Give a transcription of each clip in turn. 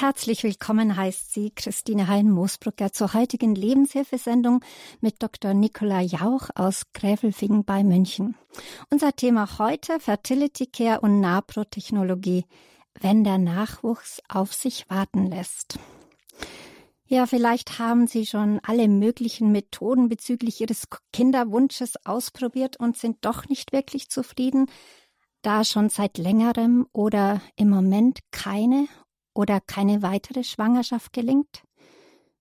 Herzlich willkommen heißt sie Christine Hein-Moosbrucker zur heutigen Lebenshilfesendung mit Dr. Nicola Jauch aus Gräfelfingen bei München. Unser Thema heute Fertility Care und Naprotechnologie, wenn der Nachwuchs auf sich warten lässt. Ja, vielleicht haben Sie schon alle möglichen Methoden bezüglich Ihres Kinderwunsches ausprobiert und sind doch nicht wirklich zufrieden, da schon seit längerem oder im Moment keine oder keine weitere Schwangerschaft gelingt?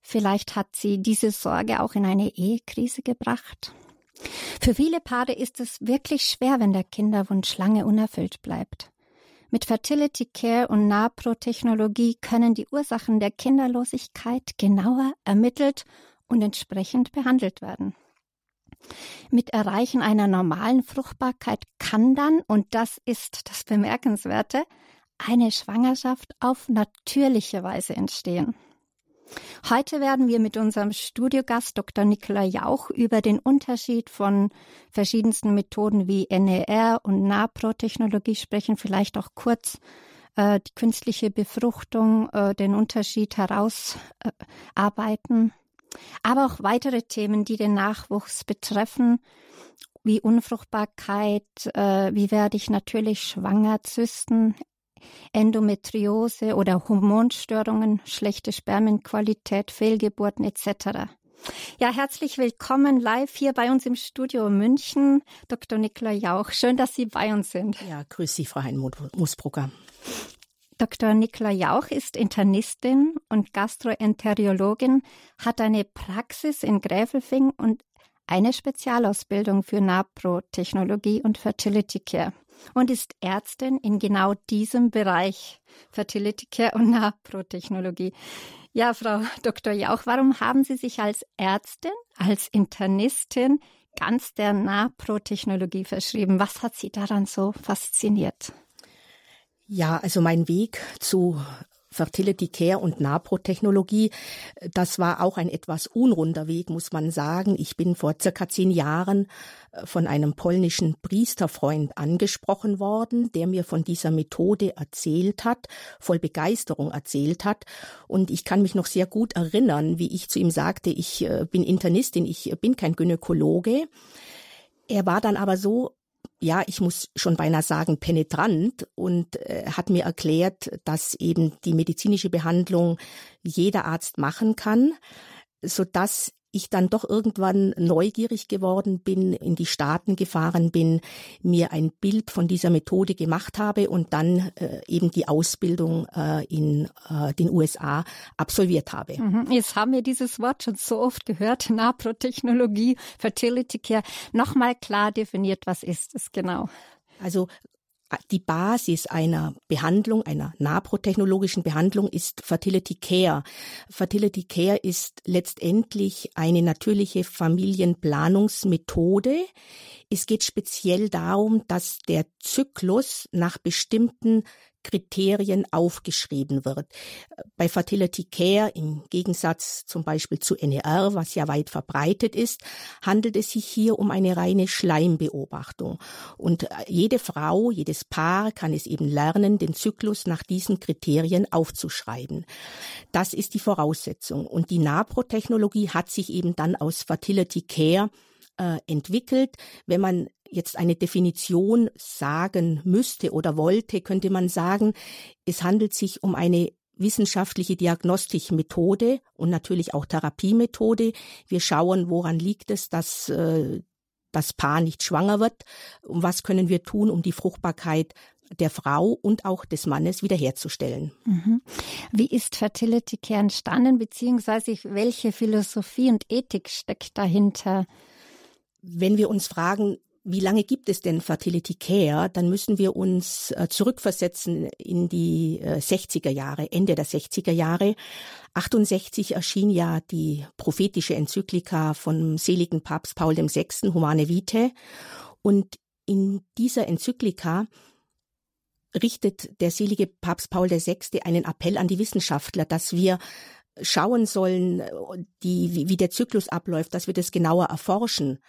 Vielleicht hat sie diese Sorge auch in eine Ehekrise gebracht. Für viele Paare ist es wirklich schwer, wenn der Kinderwunsch lange unerfüllt bleibt. Mit Fertility Care und NAPRO-Technologie können die Ursachen der Kinderlosigkeit genauer ermittelt und entsprechend behandelt werden. Mit Erreichen einer normalen Fruchtbarkeit kann dann, und das ist das Bemerkenswerte, eine Schwangerschaft auf natürliche Weise entstehen. Heute werden wir mit unserem Studiogast Dr. Nikola Jauch über den Unterschied von verschiedensten Methoden wie NER und NAPRO-Technologie sprechen, vielleicht auch kurz äh, die künstliche Befruchtung, äh, den Unterschied herausarbeiten, äh, aber auch weitere Themen, die den Nachwuchs betreffen, wie Unfruchtbarkeit, äh, wie werde ich natürlich schwanger, Zysten, Endometriose oder Hormonstörungen, schlechte Spermienqualität, Fehlgeburten etc. Ja, herzlich willkommen live hier bei uns im Studio München, Dr. Nikola Jauch. Schön, dass Sie bei uns sind. Ja, grüß Sie, Frau Hein-Musbrucker. Dr. Nikola Jauch ist Internistin und Gastroenterologin, hat eine Praxis in Gräfelfing und eine Spezialausbildung für Napro-Technologie und Fertility Care und ist Ärztin in genau diesem Bereich Fertility Care und Napro-Technologie. Ja, Frau Dr. Jauch, warum haben Sie sich als Ärztin, als Internistin ganz der Napro-Technologie verschrieben? Was hat Sie daran so fasziniert? Ja, also mein Weg zu Fertility Care und NAPRO-Technologie. Das war auch ein etwas unrunder Weg, muss man sagen. Ich bin vor circa zehn Jahren äh, von einem polnischen Priesterfreund angesprochen worden, der mir von dieser Methode erzählt hat, voll Begeisterung erzählt hat. Und ich kann mich noch sehr gut erinnern, wie ich zu ihm sagte, ich äh, bin Internistin, ich bin kein Gynäkologe. Er war dann aber so ja, ich muss schon beinahe sagen, penetrant und äh, hat mir erklärt, dass eben die medizinische Behandlung jeder Arzt machen kann, so dass ich dann doch irgendwann neugierig geworden bin, in die Staaten gefahren bin, mir ein Bild von dieser Methode gemacht habe und dann äh, eben die Ausbildung äh, in äh, den USA absolviert habe. Mhm. Jetzt haben wir dieses Wort schon so oft gehört, Naprotechnologie, Fertility Care. Nochmal klar definiert, was ist es genau? Also die Basis einer Behandlung, einer naprotechnologischen Behandlung ist Fertility Care. Fertility Care ist letztendlich eine natürliche Familienplanungsmethode. Es geht speziell darum, dass der Zyklus nach bestimmten Kriterien aufgeschrieben wird. Bei Fertility Care, im Gegensatz zum Beispiel zu NER, was ja weit verbreitet ist, handelt es sich hier um eine reine Schleimbeobachtung. Und jede Frau, jedes Paar kann es eben lernen, den Zyklus nach diesen Kriterien aufzuschreiben. Das ist die Voraussetzung. Und die NAPRO-Technologie hat sich eben dann aus Fertility Care äh, entwickelt. Wenn man jetzt eine Definition sagen müsste oder wollte, könnte man sagen, es handelt sich um eine wissenschaftliche Diagnostikmethode und natürlich auch Therapiemethode. Wir schauen, woran liegt es, dass äh, das Paar nicht schwanger wird und was können wir tun, um die Fruchtbarkeit der Frau und auch des Mannes wiederherzustellen. Mhm. Wie ist Fertility Care entstanden, beziehungsweise welche Philosophie und Ethik steckt dahinter? Wenn wir uns fragen, wie lange gibt es denn Fertility Care? Dann müssen wir uns äh, zurückversetzen in die 60er äh, Jahre, Ende der 60er Jahre. 68 erschien ja die prophetische Enzyklika vom seligen Papst Paul VI, Humane Vitae. Und in dieser Enzyklika richtet der selige Papst Paul VI einen Appell an die Wissenschaftler, dass wir schauen sollen, die, wie, wie der Zyklus abläuft, dass wir das genauer erforschen.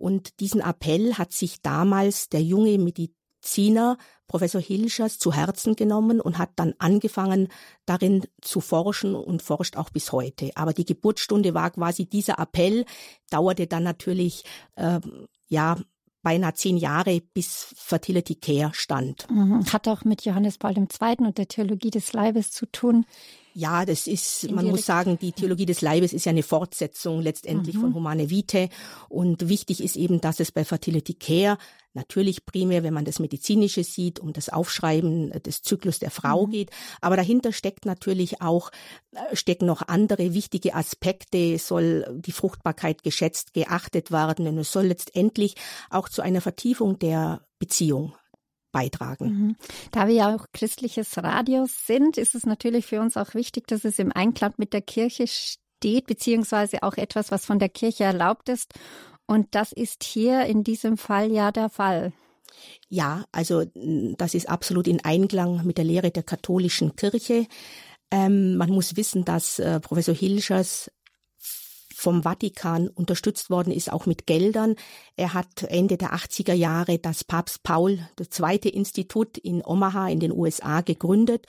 Und diesen Appell hat sich damals der junge Mediziner Professor Hilschers zu Herzen genommen und hat dann angefangen, darin zu forschen und forscht auch bis heute. Aber die Geburtsstunde war quasi dieser Appell, dauerte dann natürlich äh, ja beinahe zehn Jahre, bis Fertility Care stand. Mhm. Hat auch mit Johannes Paul II. und der Theologie des Leibes zu tun. Ja, das ist, man muss sagen, die Theologie des Leibes ist ja eine Fortsetzung letztendlich mhm. von Humane Vitae. Und wichtig ist eben, dass es bei Fertility Care natürlich primär, wenn man das Medizinische sieht, um das Aufschreiben des Zyklus der Frau mhm. geht. Aber dahinter steckt natürlich auch, äh, stecken noch andere wichtige Aspekte. Soll die Fruchtbarkeit geschätzt, geachtet werden und es soll letztendlich auch zu einer Vertiefung der Beziehung beitragen. Mhm. Da wir ja auch christliches Radio sind, ist es natürlich für uns auch wichtig, dass es im Einklang mit der Kirche steht, beziehungsweise auch etwas, was von der Kirche erlaubt ist. Und das ist hier in diesem Fall ja der Fall. Ja, also das ist absolut in Einklang mit der Lehre der katholischen Kirche. Ähm, man muss wissen, dass äh, Professor Hilschers vom Vatikan unterstützt worden ist, auch mit Geldern. Er hat Ende der 80er Jahre das Papst Paul II. Institut in Omaha in den USA gegründet.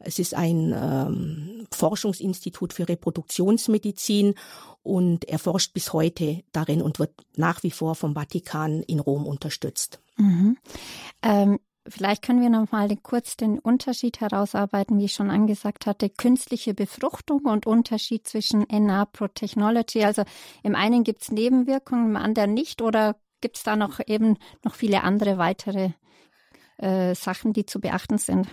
Es ist ein ähm, Forschungsinstitut für Reproduktionsmedizin und er forscht bis heute darin und wird nach wie vor vom Vatikan in Rom unterstützt. Mhm. Ähm Vielleicht können wir noch mal kurz den Unterschied herausarbeiten, wie ich schon angesagt hatte, künstliche Befruchtung und Unterschied zwischen NA Pro Technology. Also im einen gibt es Nebenwirkungen, im anderen nicht oder gibt es da noch eben noch viele andere weitere äh, Sachen, die zu beachten sind?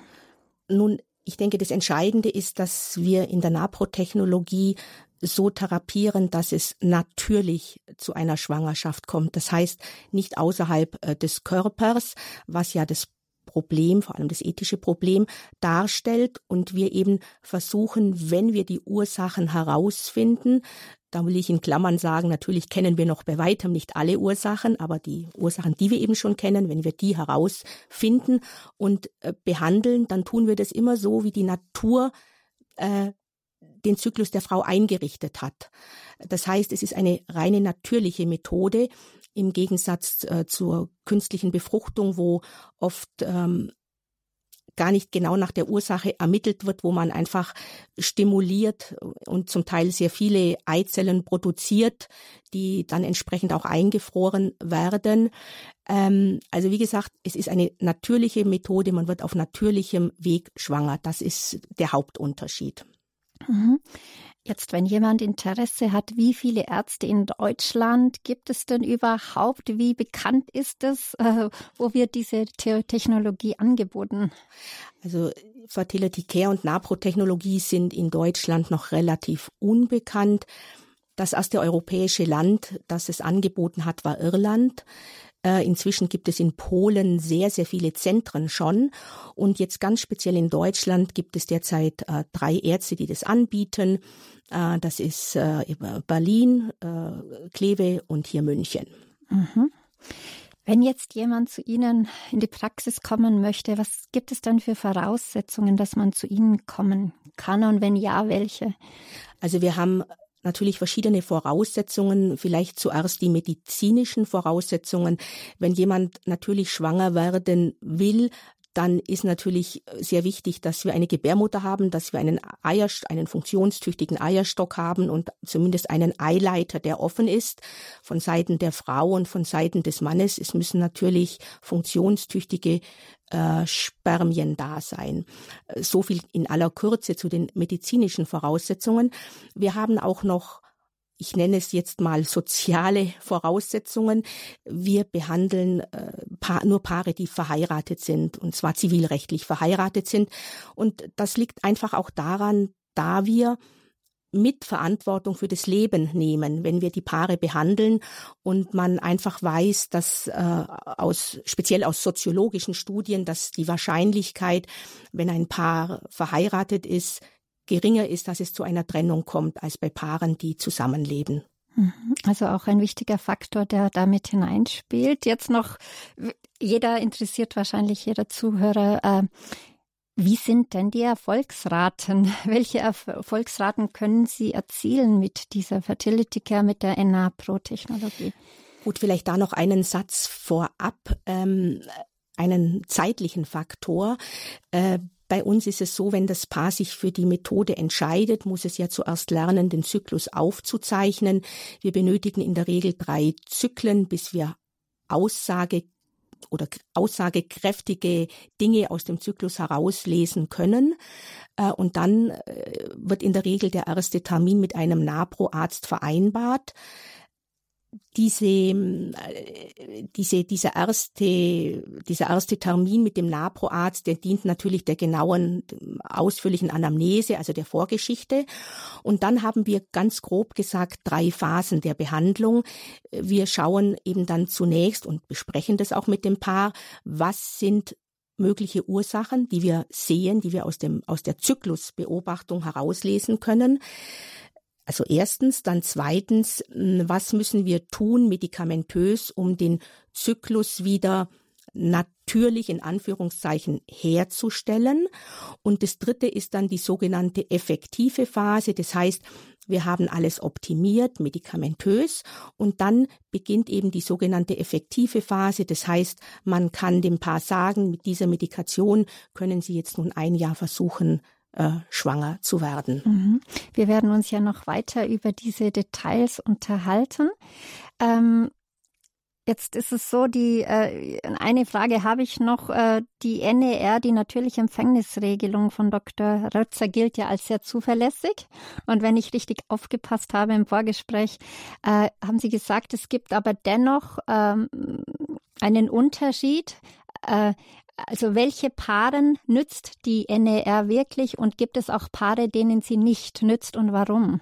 Nun, ich denke, das Entscheidende ist, dass wir in der Naprotechnologie so therapieren, dass es natürlich zu einer Schwangerschaft kommt. Das heißt, nicht außerhalb äh, des Körpers, was ja das Problem, vor allem das ethische Problem darstellt und wir eben versuchen, wenn wir die Ursachen herausfinden, da will ich in Klammern sagen, natürlich kennen wir noch bei weitem nicht alle Ursachen, aber die Ursachen, die wir eben schon kennen, wenn wir die herausfinden und äh, behandeln, dann tun wir das immer so, wie die Natur äh, den Zyklus der Frau eingerichtet hat. Das heißt, es ist eine reine natürliche Methode, im Gegensatz äh, zur künstlichen Befruchtung, wo oft ähm, gar nicht genau nach der Ursache ermittelt wird, wo man einfach stimuliert und zum Teil sehr viele Eizellen produziert, die dann entsprechend auch eingefroren werden. Ähm, also wie gesagt, es ist eine natürliche Methode, man wird auf natürlichem Weg schwanger. Das ist der Hauptunterschied. Mhm. Jetzt, wenn jemand Interesse hat, wie viele Ärzte in Deutschland gibt es denn überhaupt? Wie bekannt ist es? Äh, wo wird diese Technologie angeboten? Also Fertility Care und Napro-Technologie sind in Deutschland noch relativ unbekannt. Das erste europäische Land, das es angeboten hat, war Irland. Äh, inzwischen gibt es in Polen sehr, sehr viele Zentren schon. Und jetzt ganz speziell in Deutschland gibt es derzeit äh, drei Ärzte, die das anbieten. Äh, das ist Berlin, Kleve und hier München. Mhm. Wenn jetzt jemand zu Ihnen in die Praxis kommen möchte, was gibt es dann für Voraussetzungen, dass man zu Ihnen kommen kann und wenn ja, welche? Also wir haben natürlich verschiedene Voraussetzungen, vielleicht zuerst die medizinischen Voraussetzungen. Wenn jemand natürlich schwanger werden will, dann ist natürlich sehr wichtig, dass wir eine Gebärmutter haben, dass wir einen Eierst einen funktionstüchtigen Eierstock haben und zumindest einen Eileiter, der offen ist, von Seiten der Frau und von Seiten des Mannes. Es müssen natürlich funktionstüchtige äh, Spermien da sein. So viel in aller Kürze zu den medizinischen Voraussetzungen. Wir haben auch noch ich nenne es jetzt mal soziale Voraussetzungen. Wir behandeln äh, pa nur Paare, die verheiratet sind, und zwar zivilrechtlich verheiratet sind. Und das liegt einfach auch daran, da wir Mitverantwortung für das Leben nehmen, wenn wir die Paare behandeln und man einfach weiß, dass äh, aus speziell aus soziologischen Studien, dass die Wahrscheinlichkeit, wenn ein Paar verheiratet ist, geringer ist, dass es zu einer Trennung kommt, als bei Paaren, die zusammenleben. Mhm. Also auch ein wichtiger Faktor, der damit hineinspielt. Jetzt noch, jeder interessiert wahrscheinlich, jeder Zuhörer, äh, wie sind denn die Erfolgsraten? Welche Erfolgsraten können Sie erzielen mit dieser Fertility Care, mit der NA Pro Technologie? Gut, vielleicht da noch einen Satz vorab. Ähm, einen zeitlichen Faktor. Äh, bei uns ist es so, wenn das Paar sich für die Methode entscheidet, muss es ja zuerst lernen, den Zyklus aufzuzeichnen. Wir benötigen in der Regel drei Zyklen, bis wir Aussage oder aussagekräftige Dinge aus dem Zyklus herauslesen können. Äh, und dann äh, wird in der Regel der erste Termin mit einem NAPRO-Arzt vereinbart diese, äh, diese, dieser erste, dieser erste Termin mit dem NAPRO-Arzt, der dient natürlich der genauen, ausführlichen Anamnese, also der Vorgeschichte. Und dann haben wir ganz grob gesagt drei Phasen der Behandlung. Wir schauen eben dann zunächst und besprechen das auch mit dem Paar, was sind mögliche Ursachen, die wir sehen, die wir aus dem, aus der Zyklusbeobachtung herauslesen können. Also erstens, dann zweitens, hm, was müssen wir tun medikamentös, um den Zyklus wieder natürlich in Anführungszeichen herzustellen. Und das dritte ist dann die sogenannte effektive Phase. Das heißt, wir haben alles optimiert, medikamentös. Und dann beginnt eben die sogenannte effektive Phase. Das heißt, man kann dem Paar sagen, mit dieser Medikation können Sie jetzt nun ein Jahr versuchen, äh, schwanger zu werden. Mhm. Wir werden uns ja noch weiter über diese Details unterhalten. Ähm, Jetzt ist es so, die äh, eine Frage habe ich noch. Äh, die NER, die natürliche Empfängnisregelung von Dr. Rötzer, gilt ja als sehr zuverlässig. Und wenn ich richtig aufgepasst habe im Vorgespräch, äh, haben Sie gesagt, es gibt aber dennoch ähm, einen Unterschied. Also welche Paaren nützt die NER wirklich und gibt es auch Paare, denen sie nicht nützt und warum?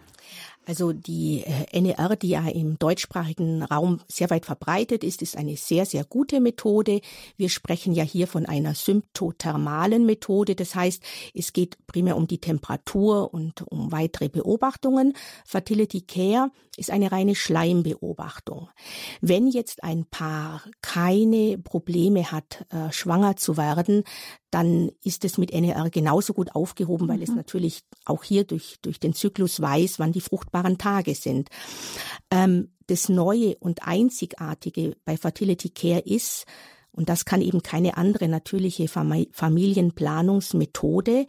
Also die äh, NER, die ja im deutschsprachigen Raum sehr weit verbreitet ist, ist eine sehr, sehr gute Methode. Wir sprechen ja hier von einer symptothermalen Methode. Das heißt, es geht primär um die Temperatur und um weitere Beobachtungen. Fertility Care ist eine reine Schleimbeobachtung. Wenn jetzt ein Paar keine Probleme hat, äh, schwanger zu werden, dann ist es mit NER genauso gut aufgehoben, weil mhm. es natürlich auch hier durch, durch den Zyklus weiß, wann die fruchtbaren Tage sind. Ähm, das Neue und Einzigartige bei Fertility Care ist, und das kann eben keine andere natürliche Familienplanungsmethode,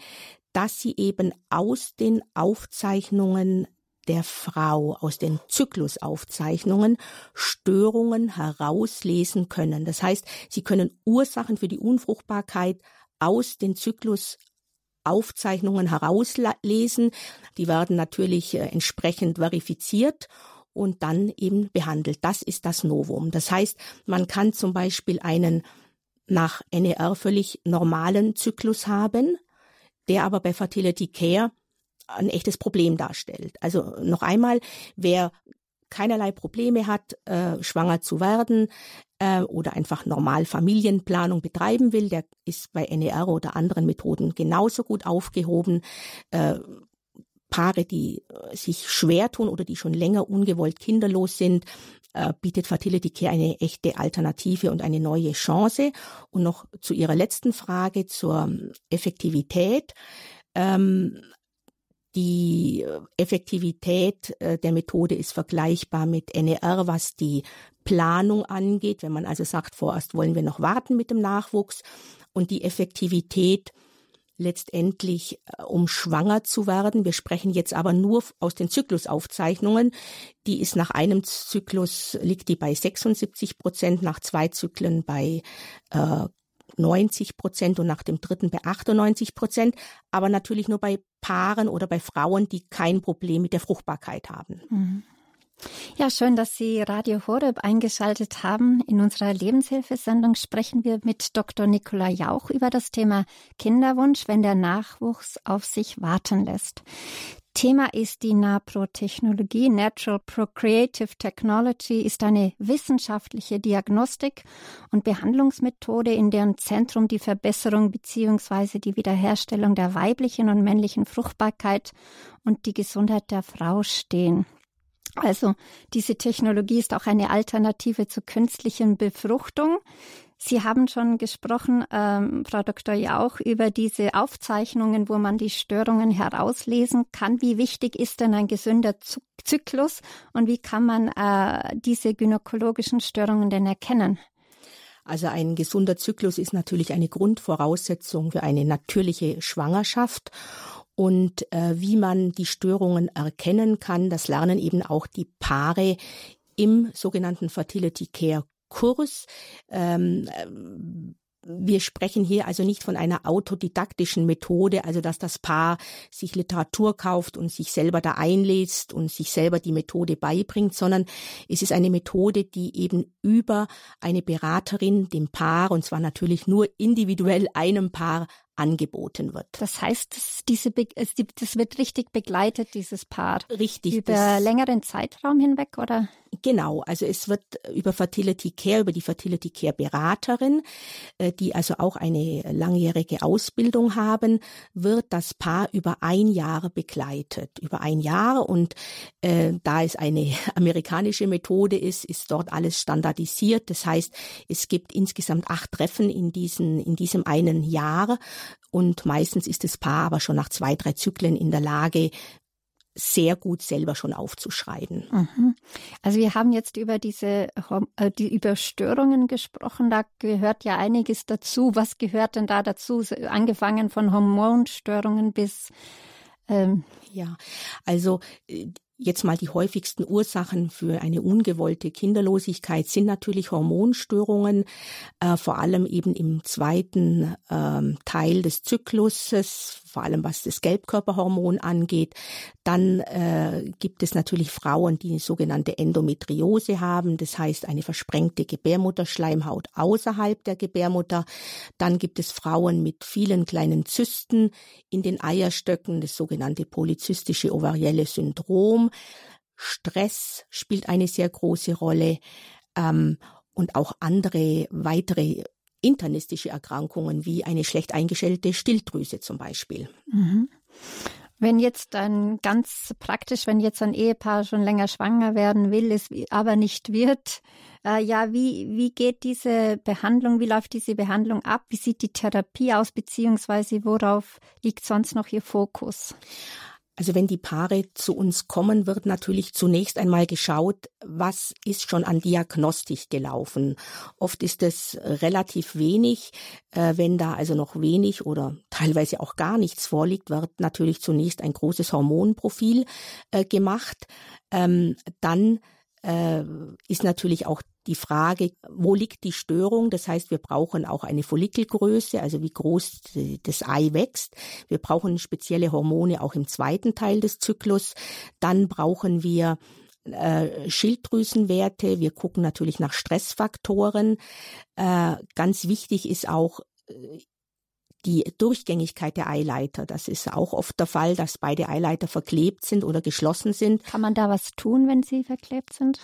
dass sie eben aus den Aufzeichnungen der Frau aus den Zyklusaufzeichnungen Störungen herauslesen können. Das heißt, sie können Ursachen für die Unfruchtbarkeit aus den Zyklusaufzeichnungen herauslesen. Die werden natürlich äh, entsprechend verifiziert und dann eben behandelt. Das ist das Novum. Das heißt, man kann zum Beispiel einen nach NER völlig normalen Zyklus haben, der aber bei Fertility Care ein echtes Problem darstellt. Also noch einmal, wer keinerlei Probleme hat, äh, schwanger zu werden äh, oder einfach normal Familienplanung betreiben will, der ist bei NER oder anderen Methoden genauso gut aufgehoben. Äh, Paare, die äh, sich schwer tun oder die schon länger ungewollt kinderlos sind, äh, bietet Fertility Care eine echte Alternative und eine neue Chance. Und noch zu Ihrer letzten Frage zur Effektivität. Ähm, die Effektivität äh, der Methode ist vergleichbar mit NER, was die Planung angeht. Wenn man also sagt, vorerst wollen wir noch warten mit dem Nachwuchs und die Effektivität letztendlich, äh, um schwanger zu werden. Wir sprechen jetzt aber nur aus den Zyklusaufzeichnungen. Die ist nach einem Zyklus, liegt die bei 76 Prozent, nach zwei Zyklen bei äh, 90 Prozent und nach dem dritten bei 98 Prozent, aber natürlich nur bei Paaren oder bei Frauen, die kein Problem mit der Fruchtbarkeit haben. Mhm. Ja, schön, dass Sie Radio Horeb eingeschaltet haben. In unserer Lebenshilfesendung sprechen wir mit Dr. Nicola Jauch über das Thema Kinderwunsch, wenn der Nachwuchs auf sich warten lässt. Thema ist die NAPRO-Technologie. Natural Procreative Technology ist eine wissenschaftliche Diagnostik und Behandlungsmethode, in deren Zentrum die Verbesserung bzw. die Wiederherstellung der weiblichen und männlichen Fruchtbarkeit und die Gesundheit der Frau stehen. Also diese Technologie ist auch eine Alternative zur künstlichen Befruchtung. Sie haben schon gesprochen, ähm, Frau Dr. Jauch, über diese Aufzeichnungen, wo man die Störungen herauslesen kann. Wie wichtig ist denn ein gesünder Zyklus und wie kann man äh, diese gynäkologischen Störungen denn erkennen? Also ein gesunder Zyklus ist natürlich eine Grundvoraussetzung für eine natürliche Schwangerschaft. Und äh, wie man die Störungen erkennen kann, das lernen eben auch die Paare im sogenannten Fertility Care Kurs. Ähm, wir sprechen hier also nicht von einer autodidaktischen Methode, also dass das Paar sich Literatur kauft und sich selber da einlädt und sich selber die Methode beibringt, sondern es ist eine Methode, die eben über eine Beraterin dem Paar, und zwar natürlich nur individuell einem Paar, angeboten wird. Das heißt, diese, das wird richtig begleitet, dieses Paar. Richtig. Über längeren Zeitraum hinweg, oder? Genau, also es wird über Fertility Care, über die Fertility Care Beraterin, äh, die also auch eine langjährige Ausbildung haben, wird das Paar über ein Jahr begleitet. Über ein Jahr und äh, da es eine amerikanische Methode ist, ist dort alles standardisiert. Das heißt, es gibt insgesamt acht Treffen in, diesen, in diesem einen Jahr und meistens ist das Paar aber schon nach zwei, drei Zyklen in der Lage, sehr gut selber schon aufzuschreiben. Mhm. Also wir haben jetzt über diese äh, die Überstörungen gesprochen. Da gehört ja einiges dazu. Was gehört denn da dazu? Angefangen von Hormonstörungen bis ähm ja, also äh, Jetzt mal die häufigsten Ursachen für eine ungewollte Kinderlosigkeit sind natürlich Hormonstörungen, äh, vor allem eben im zweiten ähm, Teil des Zykluses, vor allem was das Gelbkörperhormon angeht. Dann äh, gibt es natürlich Frauen, die eine sogenannte Endometriose haben, das heißt eine versprengte Gebärmutterschleimhaut außerhalb der Gebärmutter. Dann gibt es Frauen mit vielen kleinen Zysten in den Eierstöcken, das sogenannte polyzystische ovarielle Syndrom. Stress spielt eine sehr große Rolle. Ähm, und auch andere weitere internistische Erkrankungen wie eine schlecht eingestellte Stilldrüse zum Beispiel. Mhm. Wenn jetzt ein ganz praktisch, wenn jetzt ein Ehepaar schon länger schwanger werden will, es aber nicht wird, äh, ja, wie, wie geht diese Behandlung, wie läuft diese Behandlung ab? Wie sieht die Therapie aus, beziehungsweise worauf liegt sonst noch Ihr Fokus? Also wenn die Paare zu uns kommen, wird natürlich zunächst einmal geschaut, was ist schon an Diagnostik gelaufen. Oft ist es relativ wenig. Äh, wenn da also noch wenig oder teilweise auch gar nichts vorliegt, wird natürlich zunächst ein großes Hormonprofil äh, gemacht. Ähm, dann äh, ist natürlich auch die Frage, wo liegt die Störung? Das heißt, wir brauchen auch eine Follikelgröße, also wie groß das Ei wächst. Wir brauchen spezielle Hormone auch im zweiten Teil des Zyklus. Dann brauchen wir äh, Schilddrüsenwerte. Wir gucken natürlich nach Stressfaktoren. Äh, ganz wichtig ist auch äh, die Durchgängigkeit der Eileiter. Das ist auch oft der Fall, dass beide Eileiter verklebt sind oder geschlossen sind. Kann man da was tun, wenn sie verklebt sind?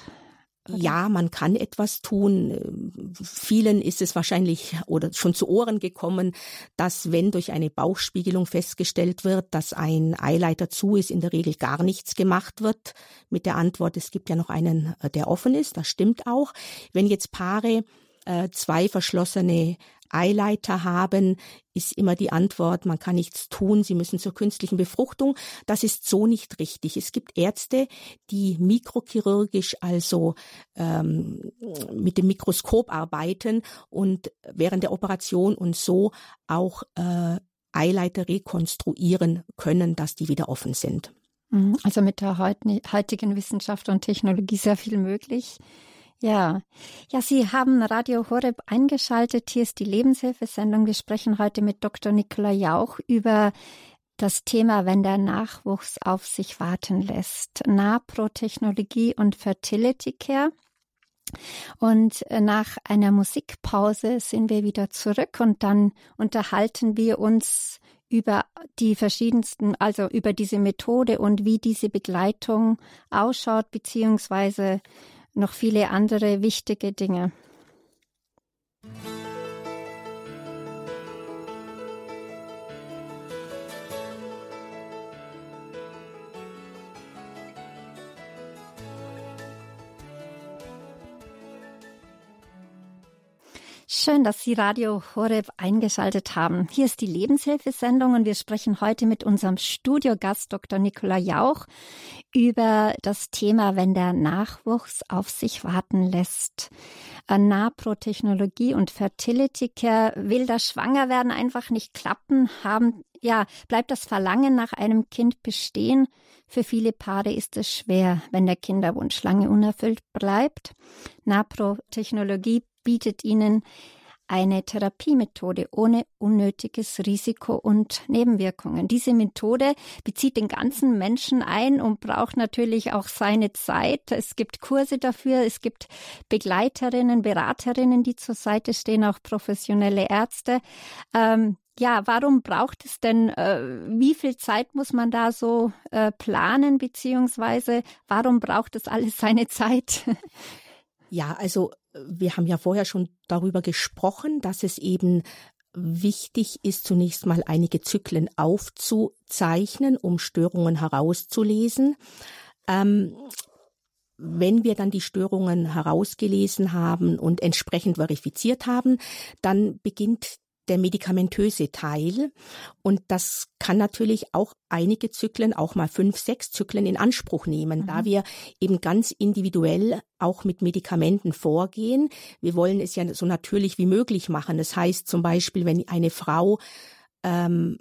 Ja, man kann etwas tun. Vielen ist es wahrscheinlich oder schon zu Ohren gekommen, dass wenn durch eine Bauchspiegelung festgestellt wird, dass ein Eileiter zu ist, in der Regel gar nichts gemacht wird. Mit der Antwort, es gibt ja noch einen, äh, der offen ist. Das stimmt auch. Wenn jetzt Paare äh, zwei verschlossene Eileiter haben, ist immer die Antwort, man kann nichts tun, sie müssen zur künstlichen Befruchtung. Das ist so nicht richtig. Es gibt Ärzte, die mikrochirurgisch, also ähm, mit dem Mikroskop arbeiten und während der Operation und so auch äh, Eileiter rekonstruieren können, dass die wieder offen sind. Mhm. Also mit der heutigen Wissenschaft und Technologie sehr viel möglich. Ja, ja, Sie haben Radio Horeb eingeschaltet. Hier ist die Lebenshilfesendung. Wir sprechen heute mit Dr. Nicola Jauch über das Thema, wenn der Nachwuchs auf sich warten lässt. Naprotechnologie und Fertility Care. Und äh, nach einer Musikpause sind wir wieder zurück und dann unterhalten wir uns über die verschiedensten, also über diese Methode und wie diese Begleitung ausschaut, beziehungsweise noch viele andere wichtige Dinge. Schön, dass Sie Radio Horeb eingeschaltet haben. Hier ist die Lebenshilfesendung und wir sprechen heute mit unserem Studiogast Dr. Nicola Jauch über das Thema, wenn der Nachwuchs auf sich warten lässt. Äh, Naprotechnologie und Fertility Care will das Schwangerwerden einfach nicht klappen, haben ja, bleibt das Verlangen nach einem Kind bestehen? Für viele Paare ist es schwer, wenn der Kinderwunsch lange unerfüllt bleibt. Naprotechnologie bietet ihnen eine Therapiemethode ohne unnötiges Risiko und Nebenwirkungen. Diese Methode bezieht den ganzen Menschen ein und braucht natürlich auch seine Zeit. Es gibt Kurse dafür, es gibt Begleiterinnen, Beraterinnen, die zur Seite stehen, auch professionelle Ärzte. Ähm, ja, warum braucht es denn, äh, wie viel Zeit muss man da so äh, planen, beziehungsweise warum braucht es alles seine Zeit? Ja, also wir haben ja vorher schon darüber gesprochen, dass es eben wichtig ist, zunächst mal einige Zyklen aufzuzeichnen, um Störungen herauszulesen. Ähm, wenn wir dann die Störungen herausgelesen haben und entsprechend verifiziert haben, dann beginnt der medikamentöse Teil. Und das kann natürlich auch einige Zyklen, auch mal fünf, sechs Zyklen in Anspruch nehmen, mhm. da wir eben ganz individuell auch mit Medikamenten vorgehen. Wir wollen es ja so natürlich wie möglich machen. Das heißt zum Beispiel, wenn eine Frau ähm,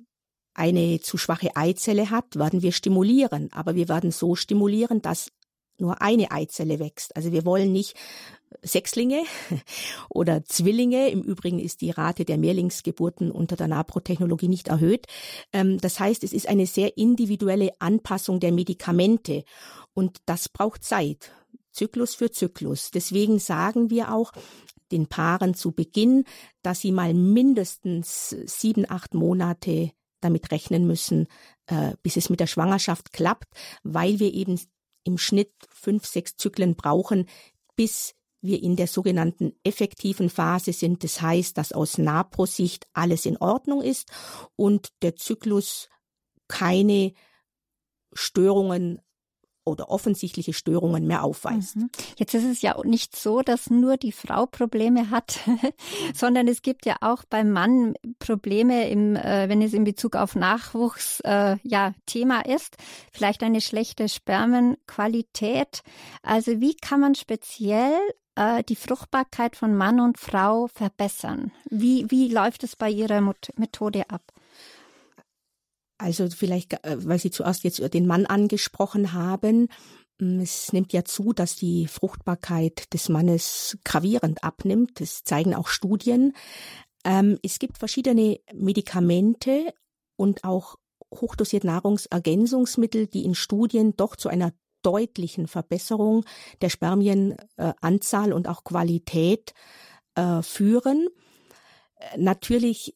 eine zu schwache Eizelle hat, werden wir stimulieren. Aber wir werden so stimulieren, dass nur eine Eizelle wächst. Also wir wollen nicht Sechslinge oder Zwillinge. Im Übrigen ist die Rate der Mehrlingsgeburten unter der NAPRO-Technologie nicht erhöht. Ähm, das heißt, es ist eine sehr individuelle Anpassung der Medikamente und das braucht Zeit. Zyklus für Zyklus. Deswegen sagen wir auch den Paaren zu Beginn, dass sie mal mindestens sieben, acht Monate damit rechnen müssen, äh, bis es mit der Schwangerschaft klappt, weil wir eben im Schnitt fünf, sechs Zyklen brauchen, bis wir in der sogenannten effektiven Phase sind. Das heißt, dass aus NAPRO-Sicht alles in Ordnung ist und der Zyklus keine Störungen oder offensichtliche Störungen mehr aufweist. Mhm. Jetzt ist es ja nicht so, dass nur die Frau Probleme hat, sondern es gibt ja auch beim Mann Probleme, im, äh, wenn es in Bezug auf Nachwuchs äh, ja Thema ist. Vielleicht eine schlechte Spermenqualität. Also wie kann man speziell äh, die Fruchtbarkeit von Mann und Frau verbessern? Wie, wie läuft es bei Ihrer Methode ab? Also vielleicht, äh, weil Sie zuerst jetzt den Mann angesprochen haben, mm, es nimmt ja zu, dass die Fruchtbarkeit des Mannes gravierend abnimmt. Das zeigen auch Studien. Ähm, es gibt verschiedene Medikamente und auch hochdosiert Nahrungsergänzungsmittel, die in Studien doch zu einer deutlichen Verbesserung der Spermienanzahl äh, und auch Qualität äh, führen. Äh, natürlich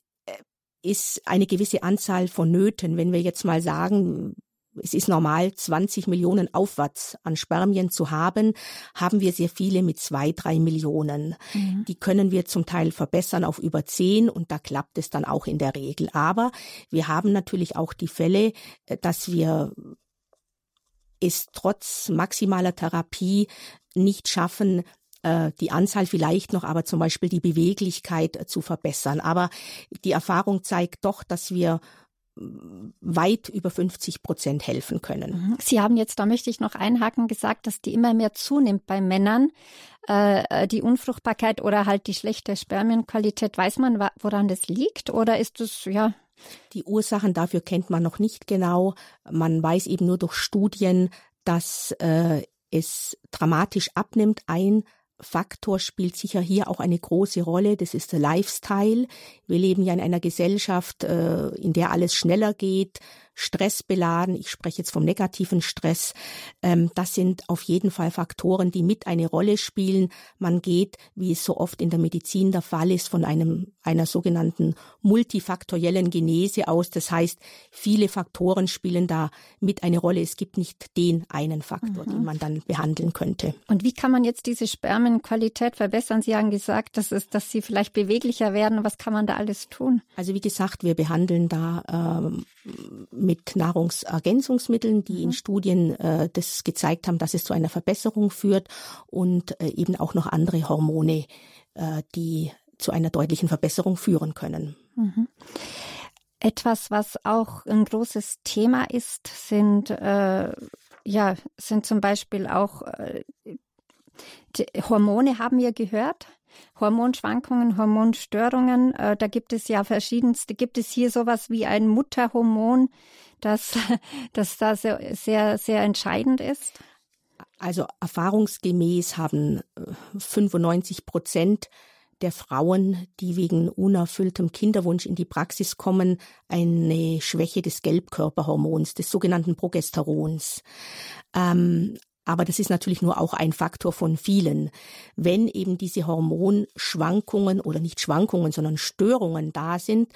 ist eine gewisse Anzahl vonnöten. Wenn wir jetzt mal sagen, es ist normal, 20 Millionen aufwärts an Spermien zu haben, haben wir sehr viele mit zwei, drei Millionen. Mhm. Die können wir zum Teil verbessern auf über zehn und da klappt es dann auch in der Regel. Aber wir haben natürlich auch die Fälle, dass wir es trotz maximaler Therapie nicht schaffen, äh, die Anzahl vielleicht noch, aber zum Beispiel die Beweglichkeit äh, zu verbessern. Aber die Erfahrung zeigt doch, dass wir mm, weit über 50 Prozent helfen können. Mhm. Sie haben jetzt, da möchte ich noch einhaken, gesagt, dass die immer mehr zunimmt bei Männern. Äh, die Unfruchtbarkeit oder halt die schlechte Spermienqualität, weiß man, woran das liegt? Oder ist es, ja, die Ursachen dafür kennt man noch nicht genau. Man weiß eben nur durch Studien, dass äh, es dramatisch abnimmt. Ein Faktor spielt sicher hier auch eine große Rolle. Das ist der Lifestyle. Wir leben ja in einer Gesellschaft, äh, in der alles schneller geht, stressbeladen. Ich spreche jetzt vom negativen Stress. Ähm, das sind auf jeden Fall Faktoren, die mit eine Rolle spielen. Man geht, wie es so oft in der Medizin der Fall ist, von einem, einer sogenannten multifaktoriellen Genese aus. Das heißt, viele Faktoren spielen da mit eine Rolle. Es gibt nicht den einen Faktor, mhm. den man dann behandeln könnte. Und wie kann man jetzt diese Spermienqualität verbessern? Sie haben gesagt, dass, es, dass sie vielleicht beweglicher werden. Was kann man da alles tun? Also wie gesagt, wir behandeln da ähm, mit Nahrungsergänzungsmitteln, die in mhm. Studien äh, das gezeigt haben, dass es zu einer Verbesserung führt und äh, eben auch noch andere Hormone, äh, die zu einer deutlichen Verbesserung führen können. Mhm. Etwas, was auch ein großes Thema ist, sind äh, ja sind zum Beispiel auch äh, Hormone haben wir gehört. Hormonschwankungen, Hormonstörungen, äh, da gibt es ja verschiedenste. Gibt es hier sowas wie ein Mutterhormon, das, das da sehr, sehr, sehr entscheidend ist? Also erfahrungsgemäß haben 95 äh, Prozent der Frauen, die wegen unerfülltem Kinderwunsch in die Praxis kommen, eine Schwäche des Gelbkörperhormons, des sogenannten Progesterons. Ähm, aber das ist natürlich nur auch ein Faktor von vielen. Wenn eben diese Hormonschwankungen oder nicht Schwankungen, sondern Störungen da sind,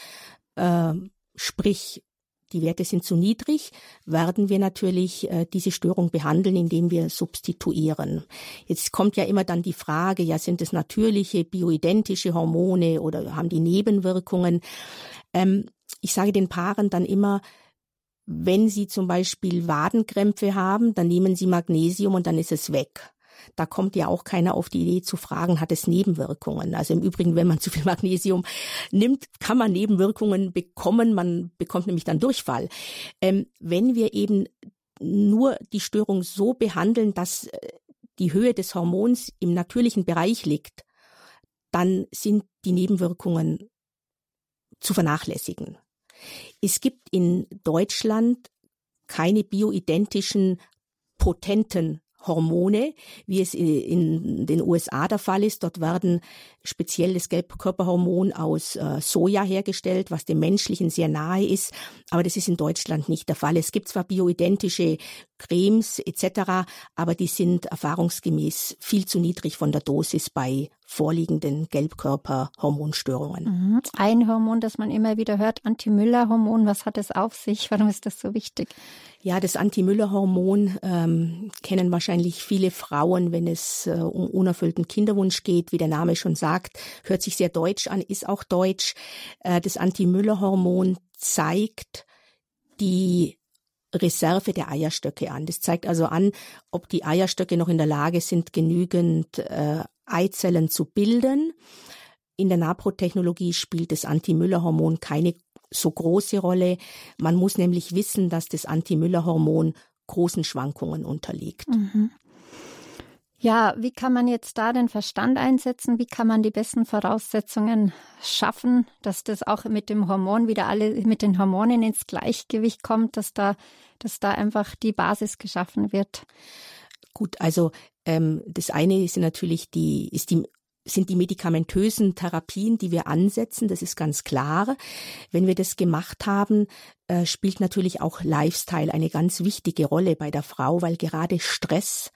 äh, sprich die Werte sind zu niedrig, werden wir natürlich äh, diese Störung behandeln, indem wir substituieren. Jetzt kommt ja immer dann die Frage, ja, sind es natürliche, bioidentische Hormone oder haben die Nebenwirkungen? Ähm, ich sage den Paaren dann immer, wenn sie zum Beispiel Wadenkrämpfe haben, dann nehmen sie Magnesium und dann ist es weg. Da kommt ja auch keiner auf die Idee zu fragen, hat es Nebenwirkungen. Also im Übrigen, wenn man zu viel Magnesium nimmt, kann man Nebenwirkungen bekommen. Man bekommt nämlich dann Durchfall. Ähm, wenn wir eben nur die Störung so behandeln, dass äh, die Höhe des Hormons im natürlichen Bereich liegt, dann sind die Nebenwirkungen zu vernachlässigen. Es gibt in Deutschland keine bioidentischen potenten Hormone, wie es in den USA der Fall ist. Dort werden speziell das Gelbkörperhormon aus äh, Soja hergestellt, was dem menschlichen sehr nahe ist. Aber das ist in Deutschland nicht der Fall. Es gibt zwar bioidentische Cremes etc., aber die sind erfahrungsgemäß viel zu niedrig von der Dosis bei vorliegenden Gelbkörperhormonstörungen. Mhm. Ein Hormon, das man immer wieder hört, Anti-Müller-Hormon, was hat es auf sich? Warum ist das so wichtig? Ja, das Anti-Müller-Hormon ähm, kennen wahrscheinlich viele Frauen, wenn es äh, um unerfüllten Kinderwunsch geht. Wie der Name schon sagt, hört sich sehr deutsch an, ist auch deutsch. Äh, das Anti-Müller-Hormon zeigt die Reserve der Eierstöcke an. Das zeigt also an, ob die Eierstöcke noch in der Lage sind, genügend äh, Eizellen zu bilden. In der Naprotechnologie spielt das Anti-Müller-Hormon keine so große Rolle. Man muss nämlich wissen, dass das Anti-Müller-Hormon großen Schwankungen unterliegt. Mhm. Ja, wie kann man jetzt da den Verstand einsetzen? Wie kann man die besten Voraussetzungen schaffen, dass das auch mit dem Hormon wieder alle mit den Hormonen ins Gleichgewicht kommt, dass da, dass da einfach die Basis geschaffen wird? Gut, also ähm, das eine ist natürlich die, ist die sind die medikamentösen Therapien, die wir ansetzen, das ist ganz klar. Wenn wir das gemacht haben, äh, spielt natürlich auch Lifestyle eine ganz wichtige Rolle bei der Frau, weil gerade Stress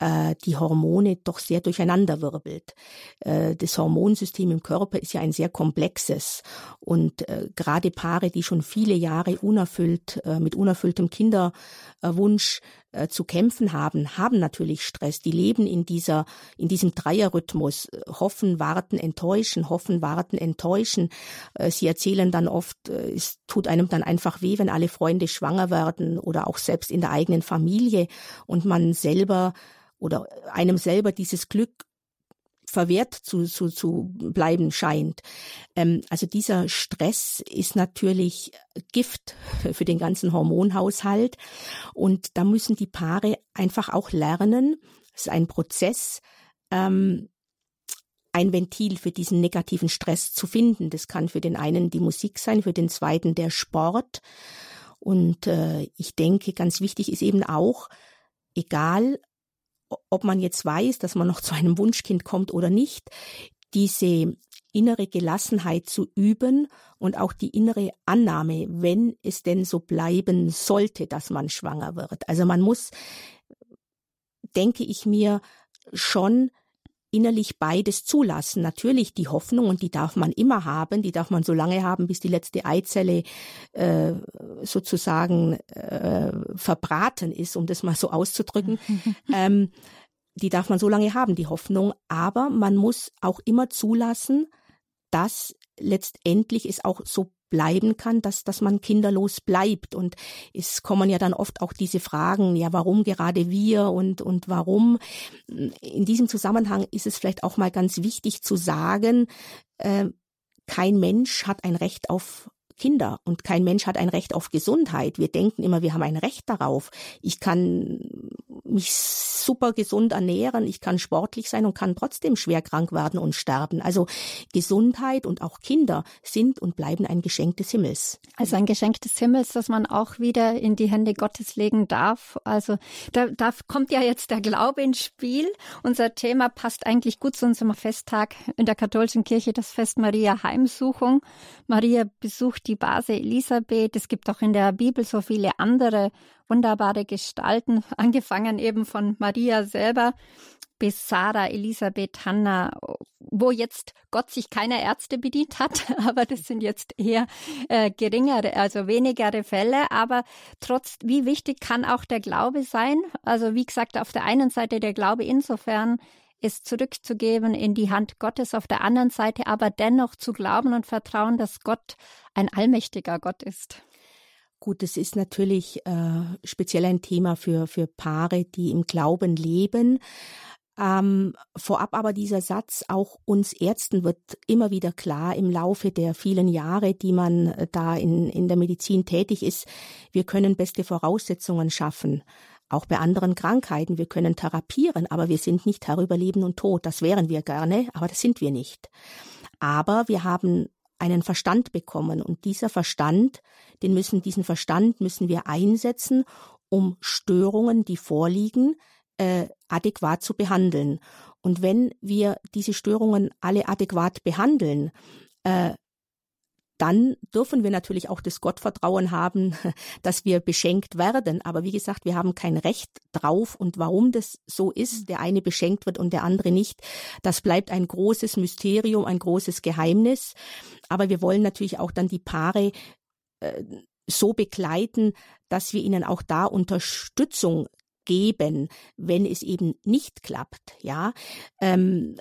äh, die Hormone doch sehr durcheinanderwirbelt. Äh, das Hormonsystem im Körper ist ja ein sehr komplexes und äh, gerade Paare, die schon viele Jahre unerfüllt mit unerfülltem Kinderwunsch zu kämpfen haben, haben natürlich Stress. Die leben in dieser in diesem Dreierrhythmus, hoffen, warten, enttäuschen, hoffen, warten, enttäuschen. Sie erzählen dann oft, es tut einem dann einfach weh, wenn alle Freunde schwanger werden oder auch selbst in der eigenen Familie und man selber oder einem selber dieses Glück verwehrt zu, zu, zu bleiben scheint. Ähm, also dieser Stress ist natürlich Gift für den ganzen Hormonhaushalt. Und da müssen die Paare einfach auch lernen, es ist ein Prozess, ähm, ein Ventil für diesen negativen Stress zu finden. Das kann für den einen die Musik sein, für den zweiten der Sport. Und äh, ich denke, ganz wichtig ist eben auch, egal ob man jetzt weiß, dass man noch zu einem Wunschkind kommt oder nicht, diese innere Gelassenheit zu üben und auch die innere Annahme, wenn es denn so bleiben sollte, dass man schwanger wird. Also man muss, denke ich mir, schon innerlich beides zulassen. Natürlich die Hoffnung, und die darf man immer haben, die darf man so lange haben, bis die letzte Eizelle äh, sozusagen äh, verbraten ist, um das mal so auszudrücken. ähm, die darf man so lange haben, die Hoffnung. Aber man muss auch immer zulassen, dass letztendlich es auch so bleiben kann, dass, dass man kinderlos bleibt. Und es kommen ja dann oft auch diese Fragen, ja, warum gerade wir und, und warum? In diesem Zusammenhang ist es vielleicht auch mal ganz wichtig zu sagen, äh, kein Mensch hat ein Recht auf Kinder und kein Mensch hat ein Recht auf Gesundheit. Wir denken immer, wir haben ein Recht darauf. Ich kann mich super gesund ernähren, ich kann sportlich sein und kann trotzdem schwer krank werden und sterben. Also Gesundheit und auch Kinder sind und bleiben ein Geschenk des Himmels. Also ein Geschenk des Himmels, das man auch wieder in die Hände Gottes legen darf. Also da, da kommt ja jetzt der Glaube ins Spiel. Unser Thema passt eigentlich gut zu unserem Festtag in der katholischen Kirche, das Fest Maria Heimsuchung. Maria besucht die Base Elisabeth. Es gibt auch in der Bibel so viele andere wunderbare Gestalten, angefangen eben von Maria selber bis Sarah, Elisabeth, Hannah, wo jetzt Gott sich keiner Ärzte bedient hat, aber das sind jetzt eher äh, geringere, also wenigere Fälle. Aber trotz, wie wichtig kann auch der Glaube sein? Also wie gesagt, auf der einen Seite der Glaube insofern, es zurückzugeben in die Hand Gottes, auf der anderen Seite aber dennoch zu glauben und vertrauen, dass Gott ein allmächtiger Gott ist. Gut, es ist natürlich äh, speziell ein Thema für, für Paare, die im Glauben leben. Ähm, vorab aber dieser Satz, auch uns Ärzten wird immer wieder klar im Laufe der vielen Jahre, die man äh, da in, in der Medizin tätig ist, wir können beste Voraussetzungen schaffen. Auch bei anderen Krankheiten, wir können therapieren, aber wir sind nicht Herr über Leben und Tod. Das wären wir gerne, aber das sind wir nicht. Aber wir haben einen Verstand bekommen und dieser Verstand, den müssen, diesen Verstand müssen wir einsetzen, um Störungen, die vorliegen, äh, adäquat zu behandeln. Und wenn wir diese Störungen alle adäquat behandeln, äh, dann dürfen wir natürlich auch das Gottvertrauen haben, dass wir beschenkt werden. Aber wie gesagt, wir haben kein Recht drauf. Und warum das so ist, der eine beschenkt wird und der andere nicht, das bleibt ein großes Mysterium, ein großes Geheimnis. Aber wir wollen natürlich auch dann die Paare äh, so begleiten, dass wir ihnen auch da Unterstützung geben, wenn es eben nicht klappt. Ja, ähm,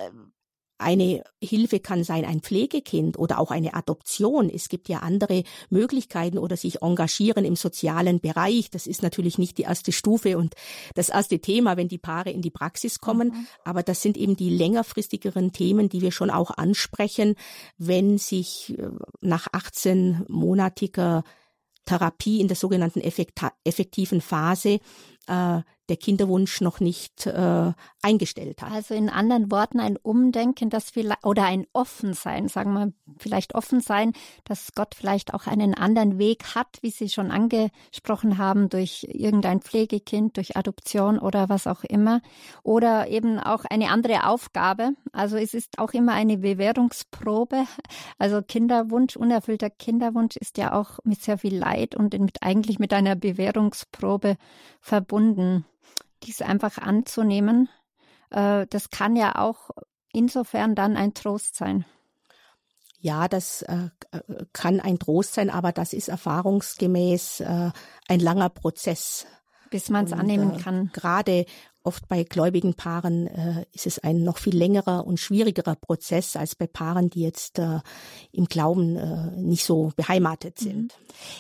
eine Hilfe kann sein ein Pflegekind oder auch eine Adoption. Es gibt ja andere Möglichkeiten oder sich engagieren im sozialen Bereich. Das ist natürlich nicht die erste Stufe und das erste Thema, wenn die Paare in die Praxis kommen. Mhm. Aber das sind eben die längerfristigeren Themen, die wir schon auch ansprechen, wenn sich äh, nach 18-monatiger Therapie in der sogenannten effektiven Phase äh, der Kinderwunsch noch nicht äh, eingestellt hat. Also in anderen Worten ein Umdenken, das vielleicht oder ein Offensein, sagen wir vielleicht offen sein, dass Gott vielleicht auch einen anderen Weg hat, wie Sie schon angesprochen haben, durch irgendein Pflegekind, durch Adoption oder was auch immer, oder eben auch eine andere Aufgabe. Also es ist auch immer eine Bewährungsprobe. Also Kinderwunsch, unerfüllter Kinderwunsch ist ja auch mit sehr viel Leid und mit, eigentlich mit einer Bewährungsprobe verbunden dies einfach anzunehmen, äh, das kann ja auch insofern dann ein Trost sein. Ja, das äh, kann ein Trost sein, aber das ist erfahrungsgemäß äh, ein langer Prozess. Bis man es annehmen kann. Gerade Oft bei gläubigen Paaren äh, ist es ein noch viel längerer und schwierigerer Prozess als bei Paaren, die jetzt äh, im Glauben äh, nicht so beheimatet mhm. sind.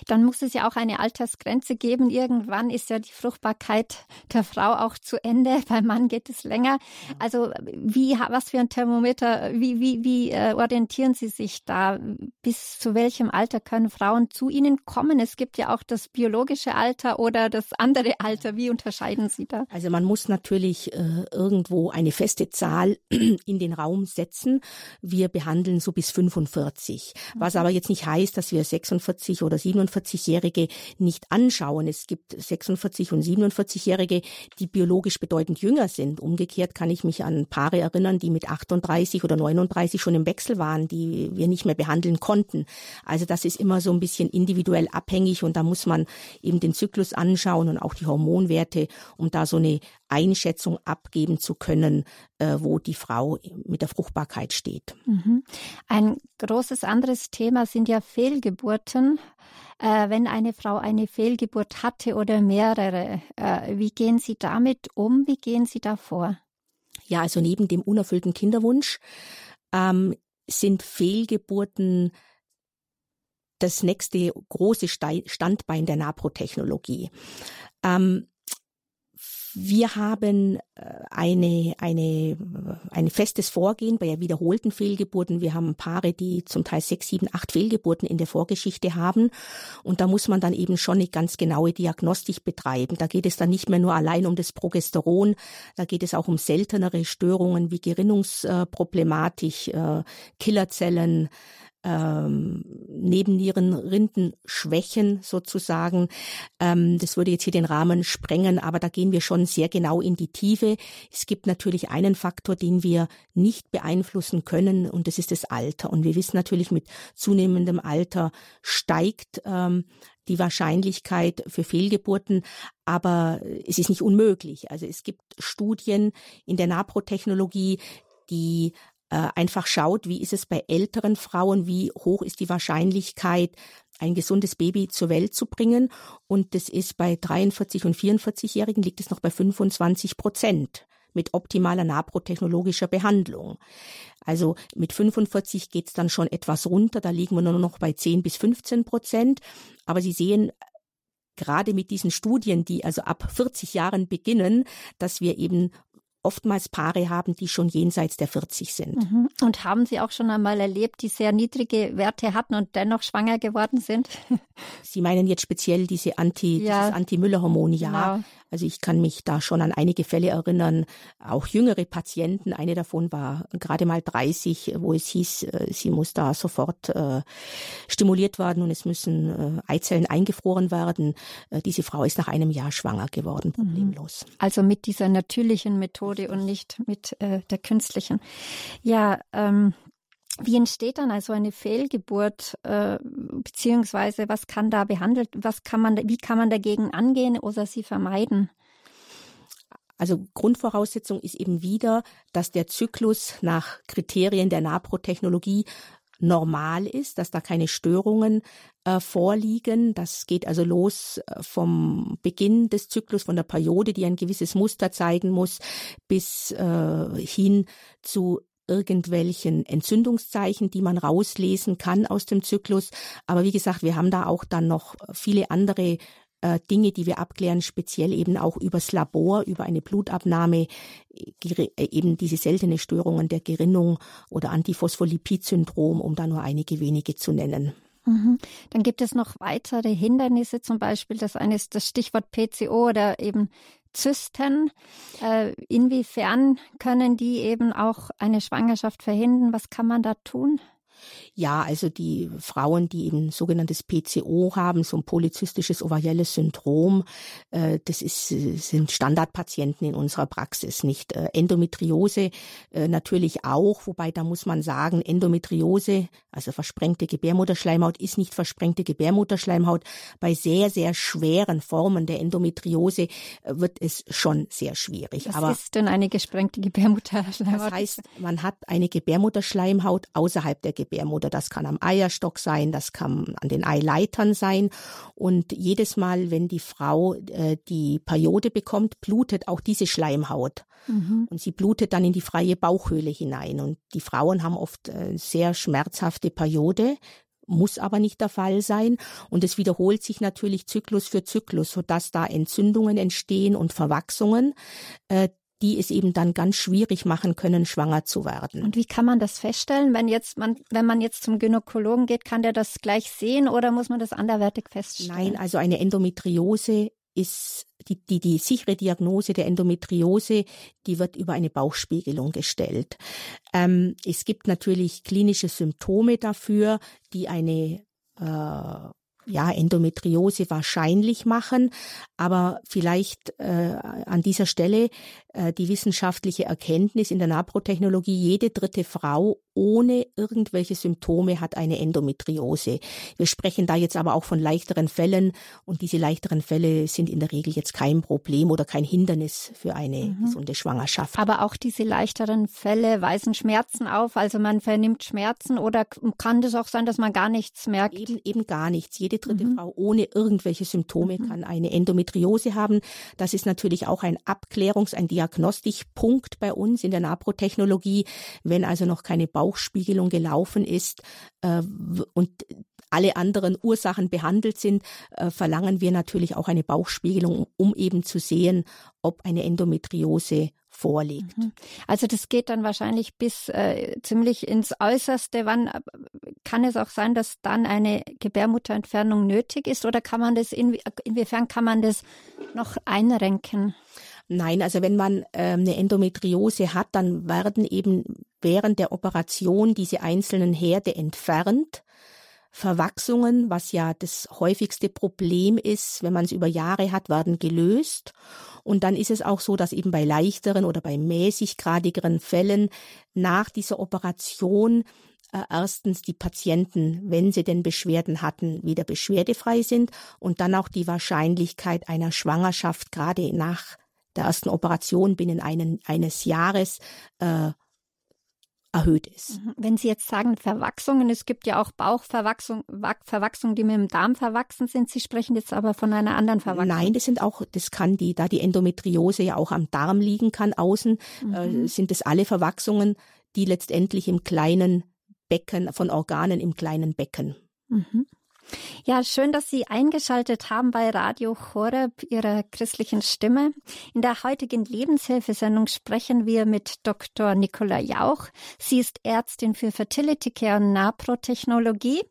Dann muss es ja auch eine Altersgrenze geben. Irgendwann ist ja die Fruchtbarkeit der Frau auch zu Ende. Beim Mann geht es länger. Also wie, was für ein Thermometer, wie, wie, wie äh, orientieren Sie sich da? Bis zu welchem Alter können Frauen zu Ihnen kommen? Es gibt ja auch das biologische Alter oder das andere Alter. Wie unterscheiden Sie da? Also man muss natürlich äh, irgendwo eine feste Zahl in den Raum setzen. Wir behandeln so bis 45, was aber jetzt nicht heißt, dass wir 46 oder 47-Jährige nicht anschauen. Es gibt 46 und 47-Jährige, die biologisch bedeutend jünger sind. Umgekehrt kann ich mich an Paare erinnern, die mit 38 oder 39 schon im Wechsel waren, die wir nicht mehr behandeln konnten. Also das ist immer so ein bisschen individuell abhängig und da muss man eben den Zyklus anschauen und auch die Hormonwerte, um da so eine Einschätzung abgeben zu können, äh, wo die Frau mit der Fruchtbarkeit steht. Mhm. Ein großes anderes Thema sind ja Fehlgeburten. Äh, wenn eine Frau eine Fehlgeburt hatte oder mehrere, äh, wie gehen Sie damit um? Wie gehen Sie davor? Ja, also neben dem unerfüllten Kinderwunsch ähm, sind Fehlgeburten das nächste große Standbein der Naprotechnologie. Ähm, wir haben äh, eine, eine, ein festes Vorgehen bei wiederholten Fehlgeburten. Wir haben Paare, die zum Teil sechs, sieben, acht Fehlgeburten in der Vorgeschichte haben. Und da muss man dann eben schon eine ganz genaue Diagnostik betreiben. Da geht es dann nicht mehr nur allein um das Progesteron. Da geht es auch um seltenere Störungen wie Gerinnungsproblematik, äh, Killerzellen, ähm, Nebennierenrindenschwächen sozusagen. Ähm, das würde jetzt hier den Rahmen sprengen, aber da gehen wir schon sehr genau in die Tiefe. Es gibt natürlich einen Faktor, den wir nicht beeinflussen können, und das ist das Alter. Und wir wissen natürlich, mit zunehmendem Alter steigt ähm, die Wahrscheinlichkeit für Fehlgeburten, aber es ist nicht unmöglich. Also es gibt Studien in der Naprotechnologie, die äh, einfach schaut, wie ist es bei älteren Frauen, wie hoch ist die Wahrscheinlichkeit, ein gesundes Baby zur Welt zu bringen. Und das ist bei 43 und 44-Jährigen liegt es noch bei 25 Prozent mit optimaler naprotechnologischer Behandlung. Also mit 45 geht's dann schon etwas runter, da liegen wir nur noch bei 10 bis 15 Prozent. Aber Sie sehen, gerade mit diesen Studien, die also ab 40 Jahren beginnen, dass wir eben oftmals Paare haben, die schon jenseits der 40 sind. Mhm. Und haben Sie auch schon einmal erlebt, die sehr niedrige Werte hatten und dennoch schwanger geworden sind? Sie meinen jetzt speziell diese Anti, ja. dieses Anti-Müller-Hormon, ja. Genau. Also ich kann mich da schon an einige Fälle erinnern, auch jüngere Patienten. Eine davon war gerade mal 30, wo es hieß, äh, sie muss da sofort äh, stimuliert werden und es müssen äh, Eizellen eingefroren werden. Äh, diese Frau ist nach einem Jahr schwanger geworden, mhm. problemlos. Also mit dieser natürlichen Methode und nicht mit der künstlichen. Ja, ähm, wie entsteht dann also eine Fehlgeburt, äh, beziehungsweise was kann da behandelt, was kann man, wie kann man dagegen angehen oder sie vermeiden? Also Grundvoraussetzung ist eben wieder, dass der Zyklus nach Kriterien der Naprotechnologie normal ist, dass da keine Störungen äh, vorliegen. Das geht also los äh, vom Beginn des Zyklus, von der Periode, die ein gewisses Muster zeigen muss, bis äh, hin zu irgendwelchen Entzündungszeichen, die man rauslesen kann aus dem Zyklus. Aber wie gesagt, wir haben da auch dann noch viele andere äh, Dinge, die wir abklären, speziell eben auch übers Labor, über eine Blutabnahme, äh, eben diese seltene Störungen der Gerinnung oder Antiphospholipid-Syndrom, um da nur einige wenige zu nennen. Mhm. Dann gibt es noch weitere Hindernisse, zum Beispiel das eine ist das Stichwort PCO oder eben Zysten. Äh, inwiefern können die eben auch eine Schwangerschaft verhindern? Was kann man da tun? Ja, also die Frauen, die eben sogenanntes PCO haben, so ein polyzystisches ovarielles Syndrom, äh, das ist, sind Standardpatienten in unserer Praxis, nicht äh, Endometriose äh, natürlich auch, wobei da muss man sagen, Endometriose, also versprengte Gebärmutterschleimhaut, ist nicht versprengte Gebärmutterschleimhaut. Bei sehr, sehr schweren Formen der Endometriose wird es schon sehr schwierig. Was Aber ist denn eine gesprengte Gebärmutterschleimhaut? Das heißt, man hat eine Gebärmutterschleimhaut außerhalb der Gebärmutterschleimhaut. Gebärmutter. Das kann am Eierstock sein, das kann an den Eileitern sein. Und jedes Mal, wenn die Frau äh, die Periode bekommt, blutet auch diese Schleimhaut. Mhm. Und sie blutet dann in die freie Bauchhöhle hinein. Und die Frauen haben oft äh, sehr schmerzhafte Periode, muss aber nicht der Fall sein. Und es wiederholt sich natürlich Zyklus für Zyklus, sodass da Entzündungen entstehen und Verwachsungen, äh, die es eben dann ganz schwierig machen können, schwanger zu werden. Und wie kann man das feststellen? Wenn jetzt man, wenn man jetzt zum Gynäkologen geht, kann der das gleich sehen oder muss man das anderweitig feststellen? Nein, also eine Endometriose ist die, die, die sichere Diagnose der Endometriose, die wird über eine Bauchspiegelung gestellt. Ähm, es gibt natürlich klinische Symptome dafür, die eine äh, ja, Endometriose wahrscheinlich machen. Aber vielleicht äh, an dieser Stelle die wissenschaftliche Erkenntnis in der Naprotechnologie, jede dritte Frau ohne irgendwelche Symptome hat eine Endometriose. Wir sprechen da jetzt aber auch von leichteren Fällen und diese leichteren Fälle sind in der Regel jetzt kein Problem oder kein Hindernis für eine mhm. gesunde Schwangerschaft. Aber auch diese leichteren Fälle weisen Schmerzen auf, also man vernimmt Schmerzen oder kann das auch sein, dass man gar nichts merkt? Eben, eben gar nichts. Jede dritte mhm. Frau ohne irgendwelche Symptome mhm. kann eine Endometriose haben. Das ist natürlich auch ein Abklärungs-, ein Diagnostik Diagnostikpunkt bei uns in der Naprotechnologie, wenn also noch keine Bauchspiegelung gelaufen ist äh, und alle anderen Ursachen behandelt sind, äh, verlangen wir natürlich auch eine Bauchspiegelung, um eben zu sehen, ob eine Endometriose vorliegt. Mhm. Also das geht dann wahrscheinlich bis äh, ziemlich ins Äußerste. Wann äh, kann es auch sein, dass dann eine Gebärmutterentfernung nötig ist oder kann man das in, inwiefern kann man das noch einrenken? Nein, also wenn man ähm, eine Endometriose hat, dann werden eben während der Operation diese einzelnen Herde entfernt. Verwachsungen, was ja das häufigste Problem ist, wenn man es über Jahre hat, werden gelöst. Und dann ist es auch so, dass eben bei leichteren oder bei mäßiggradigeren Fällen nach dieser Operation äh, erstens die Patienten, wenn sie denn Beschwerden hatten, wieder beschwerdefrei sind und dann auch die Wahrscheinlichkeit einer Schwangerschaft gerade nach der ersten Operation binnen einen, eines Jahres äh, erhöht ist. Mhm. Wenn Sie jetzt sagen Verwachsungen, es gibt ja auch Bauchverwachsungen, Verwachsungen, die mit dem Darm verwachsen sind. Sie sprechen jetzt aber von einer anderen Verwachsung. Nein, das sind auch, das kann die, da die Endometriose ja auch am Darm liegen kann, außen, äh, mhm. äh, sind es alle Verwachsungen, die letztendlich im kleinen Becken, von Organen im kleinen Becken. Mhm. Ja, schön, dass Sie eingeschaltet haben bei Radio Horeb, Ihrer christlichen Stimme. In der heutigen Lebenshilfesendung sprechen wir mit Dr. Nicola Jauch. Sie ist Ärztin für Fertility Care und Naprotechnologie.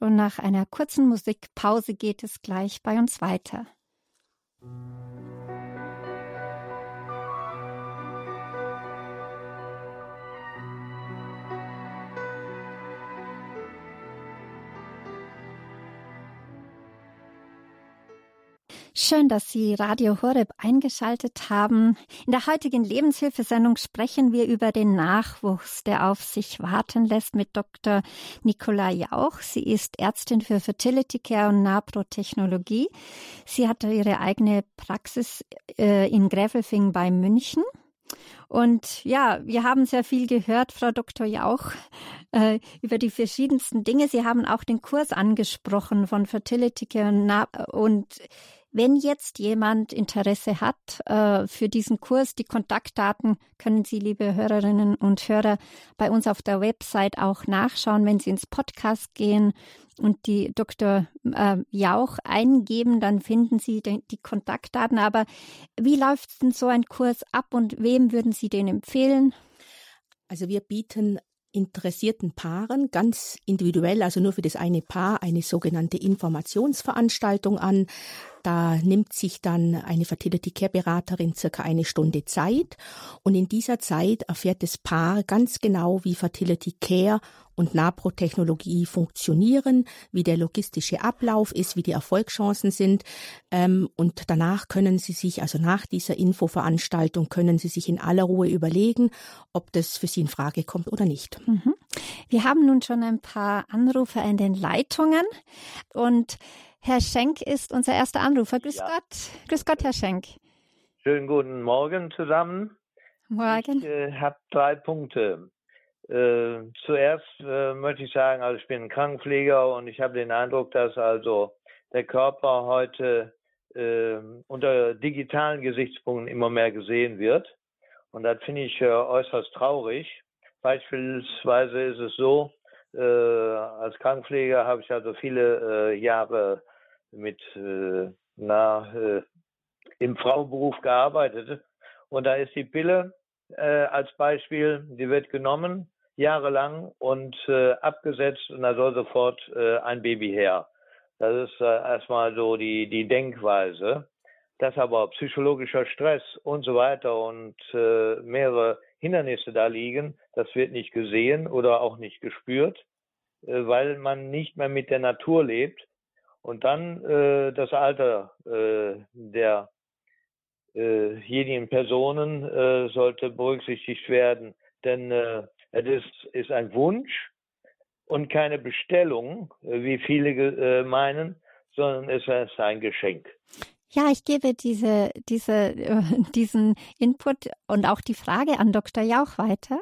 Und nach einer kurzen Musikpause geht es gleich bei uns weiter. Schön, dass Sie Radio Horeb eingeschaltet haben. In der heutigen Lebenshilfesendung sprechen wir über den Nachwuchs, der auf sich warten lässt mit Dr. Nicola Jauch. Sie ist Ärztin für Fertility Care und Naprotechnologie. Sie hatte ihre eigene Praxis äh, in Gräfelfing bei München. Und ja, wir haben sehr viel gehört, Frau Dr. Jauch, äh, über die verschiedensten Dinge. Sie haben auch den Kurs angesprochen von Fertility Care und, und wenn jetzt jemand Interesse hat äh, für diesen Kurs, die Kontaktdaten können Sie, liebe Hörerinnen und Hörer, bei uns auf der Website auch nachschauen, wenn Sie ins Podcast gehen und die Dr. Äh, Jauch eingeben, dann finden Sie die, die Kontaktdaten. Aber wie läuft denn so ein Kurs ab und wem würden Sie den empfehlen? Also wir bieten interessierten Paaren ganz individuell, also nur für das eine Paar, eine sogenannte Informationsveranstaltung an. Da nimmt sich dann eine Fertility Care Beraterin circa eine Stunde Zeit und in dieser Zeit erfährt das Paar ganz genau, wie Fertility Care und Naprotechnologie funktionieren, wie der logistische Ablauf ist, wie die Erfolgschancen sind. Ähm, und danach können Sie sich, also nach dieser Infoveranstaltung, können Sie sich in aller Ruhe überlegen, ob das für Sie in Frage kommt oder nicht. Mhm. Wir haben nun schon ein paar Anrufe in den Leitungen und Herr Schenk ist unser erster Anrufer. Grüß ja. Gott. Grüß Gott, Herr Schenk. Schönen guten Morgen zusammen. Morgen. Ich äh, habe drei Punkte. Äh, zuerst äh, möchte ich sagen, also ich bin Krankenpfleger und ich habe den Eindruck, dass also der Körper heute äh, unter digitalen Gesichtspunkten immer mehr gesehen wird. Und das finde ich äh, äußerst traurig. Beispielsweise ist es so, äh, als Krankenpfleger habe ich also viele äh, Jahre mit äh, na, äh, im Frauenberuf gearbeitet. Und da ist die Pille äh, als Beispiel, die wird genommen jahrelang und äh, abgesetzt und da soll sofort äh, ein Baby her. Das ist äh, erstmal so die, die Denkweise. Dass aber psychologischer Stress und so weiter und äh, mehrere Hindernisse da liegen, das wird nicht gesehen oder auch nicht gespürt, äh, weil man nicht mehr mit der Natur lebt und dann äh, das Alter äh, der äh, Personen äh, sollte berücksichtigt werden. Denn äh, es ist, ist ein Wunsch und keine Bestellung, äh, wie viele äh, meinen, sondern es ist ein Geschenk. Ja, ich gebe diese, diese, diesen Input und auch die Frage an Dr. Jauch weiter.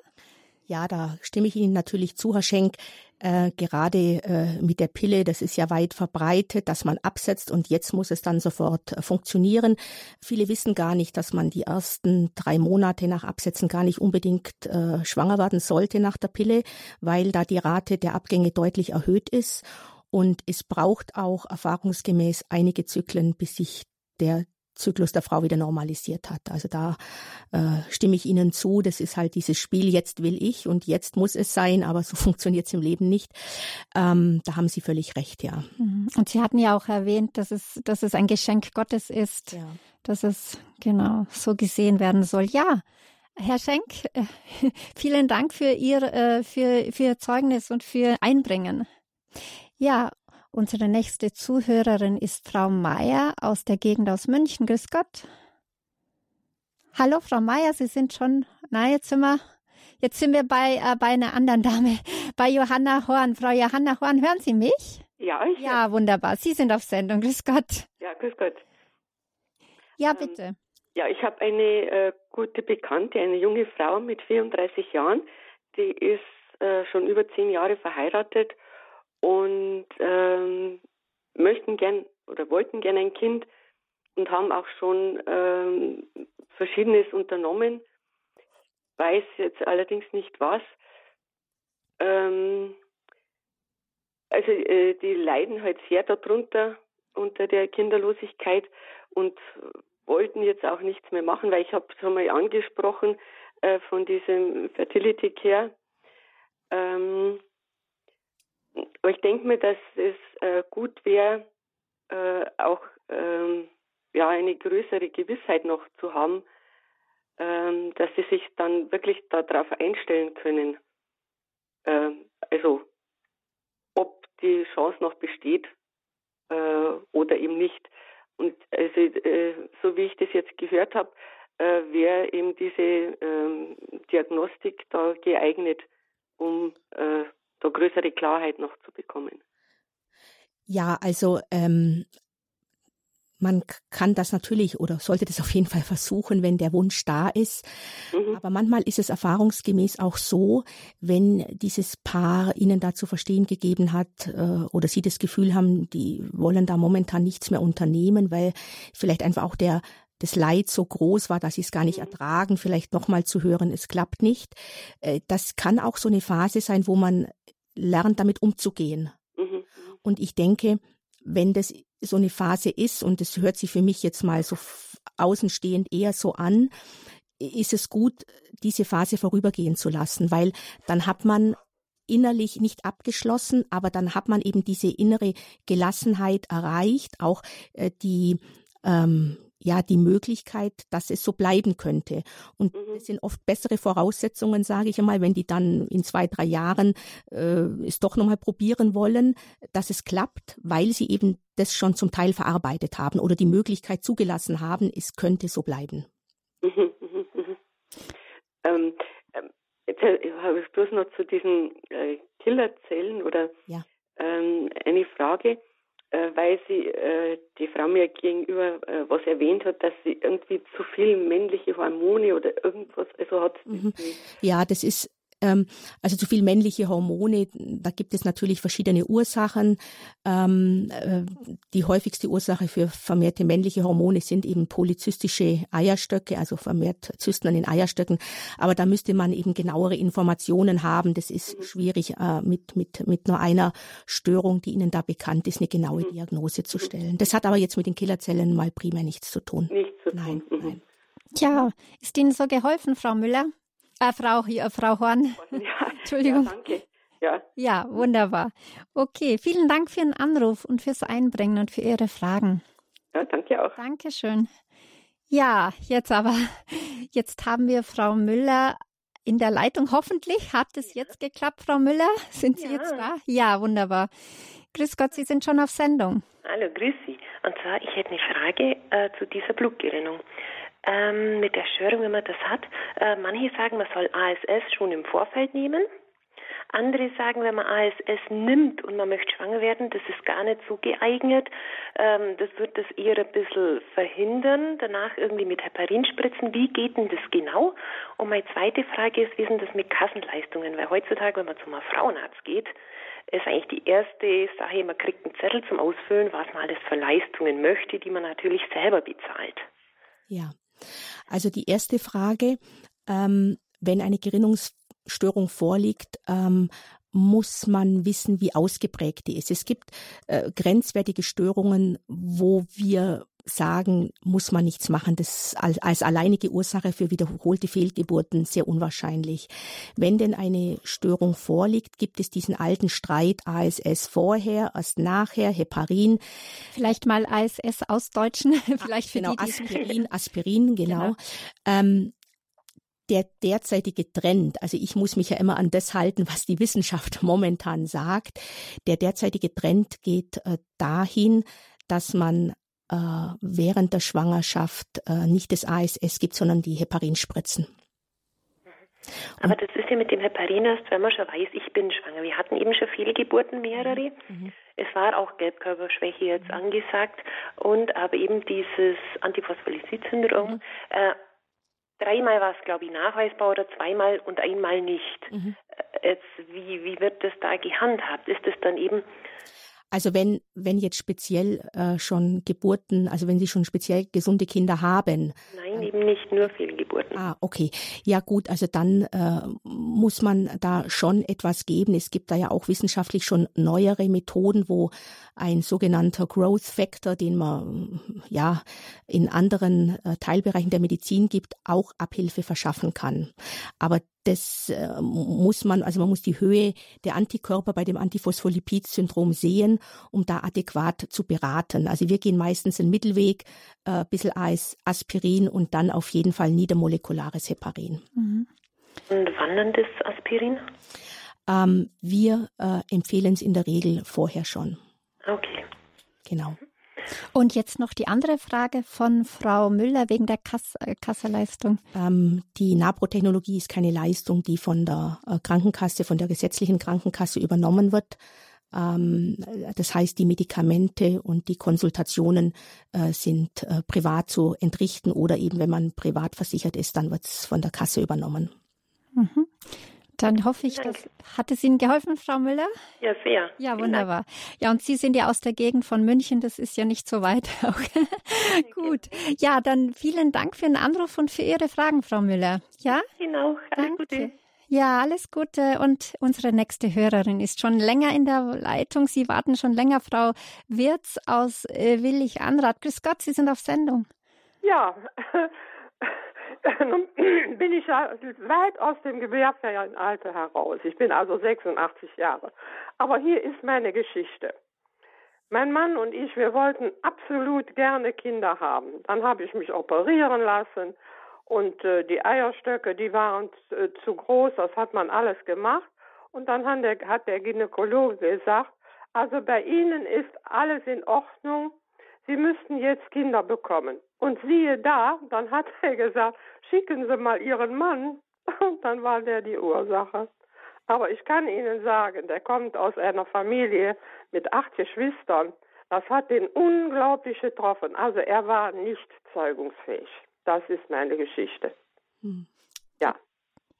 Ja, da stimme ich Ihnen natürlich zu, Herr Schenk. Äh, gerade äh, mit der Pille, das ist ja weit verbreitet, dass man absetzt und jetzt muss es dann sofort äh, funktionieren. Viele wissen gar nicht, dass man die ersten drei Monate nach Absetzen gar nicht unbedingt äh, schwanger werden sollte nach der Pille, weil da die Rate der Abgänge deutlich erhöht ist. Und es braucht auch erfahrungsgemäß einige Zyklen, bis sich der Zyklus der Frau wieder normalisiert hat. Also da äh, stimme ich Ihnen zu. Das ist halt dieses Spiel, jetzt will ich und jetzt muss es sein, aber so funktioniert es im Leben nicht. Ähm, da haben Sie völlig recht, ja. Mhm. Und Sie hatten ja auch erwähnt, dass es, dass es ein Geschenk Gottes ist, ja. dass es genau so gesehen werden soll. Ja, Herr Schenk, äh, vielen Dank für Ihr, äh, für, für Ihr Zeugnis und für Einbringen. Ja, Unsere nächste Zuhörerin ist Frau Meier aus der Gegend aus München. Grüß Gott. Hallo, Frau Meier, Sie sind schon, na, jetzt sind wir, jetzt sind wir bei, äh, bei einer anderen Dame, bei Johanna Horn. Frau Johanna Horn, hören Sie mich? Ja, ich. Ja, wunderbar. Sie sind auf Sendung. Grüß Gott. Ja, grüß Gott. Ja, ähm, bitte. Ja, ich habe eine äh, gute Bekannte, eine junge Frau mit 34 Jahren, die ist äh, schon über zehn Jahre verheiratet und ähm, möchten gern oder wollten gern ein Kind und haben auch schon ähm, Verschiedenes unternommen. Weiß jetzt allerdings nicht was. Ähm, also äh, die leiden halt sehr darunter unter der Kinderlosigkeit und wollten jetzt auch nichts mehr machen, weil ich habe es einmal angesprochen äh, von diesem Fertility Care. Ähm, ich denke mir, dass es äh, gut wäre, äh, auch ähm, ja, eine größere Gewissheit noch zu haben, ähm, dass sie sich dann wirklich darauf einstellen können. Ähm, also ob die Chance noch besteht äh, oder eben nicht. Und also, äh, so wie ich das jetzt gehört habe, äh, wäre eben diese ähm, Diagnostik da geeignet, um äh, da größere Klarheit noch zu bekommen. Ja, also ähm, man kann das natürlich oder sollte das auf jeden Fall versuchen, wenn der Wunsch da ist. Mhm. Aber manchmal ist es erfahrungsgemäß auch so, wenn dieses Paar ihnen da zu verstehen gegeben hat äh, oder sie das Gefühl haben, die wollen da momentan nichts mehr unternehmen, weil vielleicht einfach auch der das Leid so groß war, dass sie es gar nicht mhm. ertragen, vielleicht nochmal zu hören, es klappt nicht. Äh, das kann auch so eine Phase sein, wo man lernt, damit umzugehen. Mhm. Und ich denke, wenn das so eine Phase ist, und das hört sich für mich jetzt mal so außenstehend eher so an, ist es gut, diese Phase vorübergehen zu lassen, weil dann hat man innerlich nicht abgeschlossen, aber dann hat man eben diese innere Gelassenheit erreicht, auch äh, die ähm, ja die Möglichkeit, dass es so bleiben könnte. Und mhm. es sind oft bessere Voraussetzungen, sage ich einmal, wenn die dann in zwei, drei Jahren äh, es doch nochmal probieren wollen, dass es klappt, weil sie eben das schon zum Teil verarbeitet haben oder die Möglichkeit zugelassen haben, es könnte so bleiben. Mhm, mhm, mhm. Ähm, ähm jetzt habe ich bloß noch zu diesen äh, Killerzellen oder ja. ähm, eine Frage weil sie äh, die Frau mir gegenüber äh, was erwähnt hat, dass sie irgendwie zu viel männliche Hormone oder irgendwas also hat. Mhm. Ja, das ist also zu viel männliche Hormone, da gibt es natürlich verschiedene Ursachen. Ähm, äh, die häufigste Ursache für vermehrte männliche Hormone sind eben polyzystische Eierstöcke, also vermehrt Zysten an den Eierstöcken. Aber da müsste man eben genauere Informationen haben. Das ist mhm. schwierig, äh, mit, mit, mit nur einer Störung, die Ihnen da bekannt ist, eine genaue mhm. Diagnose zu stellen. Das hat aber jetzt mit den Killerzellen mal primär nichts zu tun. Nichts zu tun. Nein, nein. Tja, ist Ihnen so geholfen, Frau Müller? Äh, Frau, äh, Frau Horn. Ja, Entschuldigung. Ja, danke. Ja. ja, wunderbar. Okay, vielen Dank für den Anruf und fürs Einbringen und für Ihre Fragen. Ja, danke auch. Dankeschön. Ja, jetzt aber, jetzt haben wir Frau Müller in der Leitung. Hoffentlich hat es jetzt geklappt, Frau Müller. Sind Sie ja. jetzt da? Ja, wunderbar. Grüß Gott, Sie sind schon auf Sendung. Hallo, grüß Sie. Und zwar, ich hätte eine Frage äh, zu dieser Blutgerinnung ähm, mit der Störung, wenn man das hat. Äh, manche sagen, man soll ASS schon im Vorfeld nehmen. Andere sagen, wenn man ASS nimmt und man möchte schwanger werden, das ist gar nicht so geeignet. Ähm, das wird das eher ein bisschen verhindern. Danach irgendwie mit Heparin spritzen. Wie geht denn das genau? Und meine zweite Frage ist, wie denn das mit Kassenleistungen? Weil heutzutage, wenn man zu einem Frauenarzt geht, ist eigentlich die erste Sache, man kriegt einen Zettel zum Ausfüllen, was man alles für Leistungen möchte, die man natürlich selber bezahlt. Ja, also die erste Frage, ähm, wenn eine Gerinnungsstörung vorliegt, ähm, muss man wissen, wie ausgeprägt die ist. Es gibt äh, grenzwertige Störungen, wo wir sagen, muss man nichts machen. Das als, als alleinige Ursache für wiederholte Fehlgeburten sehr unwahrscheinlich. Wenn denn eine Störung vorliegt, gibt es diesen alten Streit ASS vorher, erst nachher, Heparin. Vielleicht mal ASS ausdeutschen, vielleicht für genau, die, die Aspirin, Aspirin, genau. genau. Ähm, der derzeitige Trend, also ich muss mich ja immer an das halten, was die Wissenschaft momentan sagt, der derzeitige Trend geht äh, dahin, dass man äh, während der Schwangerschaft äh, nicht das ASS gibt, sondern die Heparinspritzen. Aber das ist ja mit dem Heparin erst, wenn man schon weiß, ich bin schwanger. Wir hatten eben schon Fehlgeburten, mehrere. Mhm. Es war auch Gelbkörperschwäche jetzt mhm. angesagt und aber eben dieses Antiphospholipid-Syndrom. Mhm. Äh, dreimal war es, glaube ich, nachweisbar oder zweimal und einmal nicht. Mhm. Äh, jetzt, wie, wie wird das da gehandhabt? Ist es dann eben also wenn, wenn jetzt speziell äh, schon Geburten, also wenn Sie schon speziell gesunde Kinder haben. Nein, eben nicht nur Fehlgeburten. Ah, okay. Ja gut, also dann äh, muss man da schon etwas geben. Es gibt da ja auch wissenschaftlich schon neuere Methoden, wo ein sogenannter Growth Factor, den man ja in anderen äh, Teilbereichen der Medizin gibt, auch Abhilfe verschaffen kann. Aber das äh, muss man, also man muss die Höhe der Antikörper bei dem Antiphospholipid-Syndrom sehen, um da adäquat zu beraten. Also wir gehen meistens einen Mittelweg, äh, bisschen Eis, Aspirin und dann auf jeden Fall niedermolekulares Heparin. Mhm. Und wann dann das Aspirin? Ähm, wir äh, empfehlen es in der Regel vorher schon. Okay. Genau. Und jetzt noch die andere Frage von Frau Müller wegen der Kass äh, Kasserleistung. Ähm, die NAPRO-Technologie ist keine Leistung, die von der äh, Krankenkasse, von der gesetzlichen Krankenkasse übernommen wird. Ähm, das heißt, die Medikamente und die Konsultationen äh, sind äh, privat zu entrichten oder eben, wenn man privat versichert ist, dann wird es von der Kasse übernommen. Mhm. Dann hoffe ich, dass, hat es Ihnen geholfen, Frau Müller? Ja, sehr. Ja, wunderbar. Ja, und Sie sind ja aus der Gegend von München, das ist ja nicht so weit. Gut. Ja, dann vielen Dank für den Anruf und für Ihre Fragen, Frau Müller. Ja? Auch. Alles Danke. Gute. Ja, alles Gute. Und unsere nächste Hörerin ist schon länger in der Leitung. Sie warten schon länger, Frau Wirz aus äh, Willig Anrat. Grüß Gott, Sie sind auf Sendung. Ja, Nun bin ich ja weit aus dem gebärfähigen heraus. Ich bin also 86 Jahre. Aber hier ist meine Geschichte. Mein Mann und ich, wir wollten absolut gerne Kinder haben. Dann habe ich mich operieren lassen und äh, die Eierstöcke, die waren äh, zu groß, das hat man alles gemacht. Und dann hat der, hat der Gynäkologe gesagt, also bei Ihnen ist alles in Ordnung, Sie müssten jetzt Kinder bekommen. Und siehe da, dann hat er gesagt, schicken Sie mal Ihren Mann. Und dann war der die Ursache. Aber ich kann Ihnen sagen, der kommt aus einer Familie mit acht Geschwistern. Das hat den unglaublich getroffen. Also er war nicht zeugungsfähig. Das ist meine Geschichte. Hm.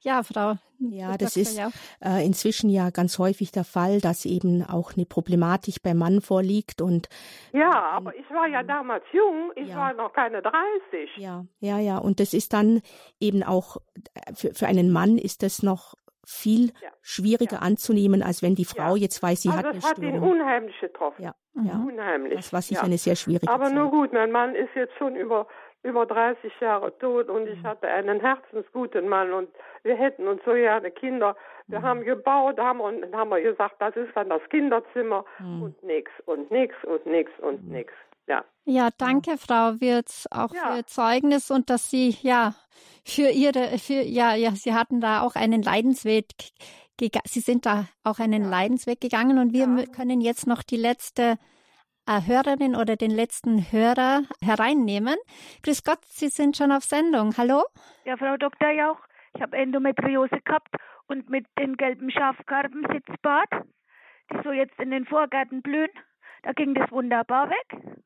Ja. Ja, Frau. Ja, das ist äh, inzwischen ja ganz häufig der Fall, dass eben auch eine Problematik beim Mann vorliegt und ja, aber ich war ja damals jung, ich ja. war noch keine 30. Ja, ja, ja, und das ist dann eben auch äh, für, für einen Mann ist das noch viel ja. schwieriger ja. anzunehmen, als wenn die Frau jetzt weiß, sie also hat eine das hat ihn unheimlich getroffen. Ja, ja. unheimlich. Das war sicher eine sehr schwierige Aber Zeit. nur gut, mein Mann ist jetzt schon über über 30 Jahre tot und ich mhm. hatte einen herzensguten Mann und wir hätten uns so gerne Kinder. Wir mhm. haben gebaut, haben und haben wir gesagt, das ist dann das Kinderzimmer mhm. und nix und nix und nix und mhm. nix. Ja. Ja, danke, Frau Wirz, auch ja. für Ihr Zeugnis und dass Sie ja für Ihre, für ja, ja, Sie hatten da auch einen Leidensweg. Sie sind da auch einen ja. Leidensweg gegangen und wir ja. können jetzt noch die letzte Hörerin oder den letzten Hörer hereinnehmen. Grüß Gott, Sie sind schon auf Sendung. Hallo? Ja, Frau Dr. Jauch, ich habe Endometriose gehabt Und mit den gelben Schafgarben Sitzbad, die so jetzt in den Vorgärten blühen, da ging das wunderbar weg.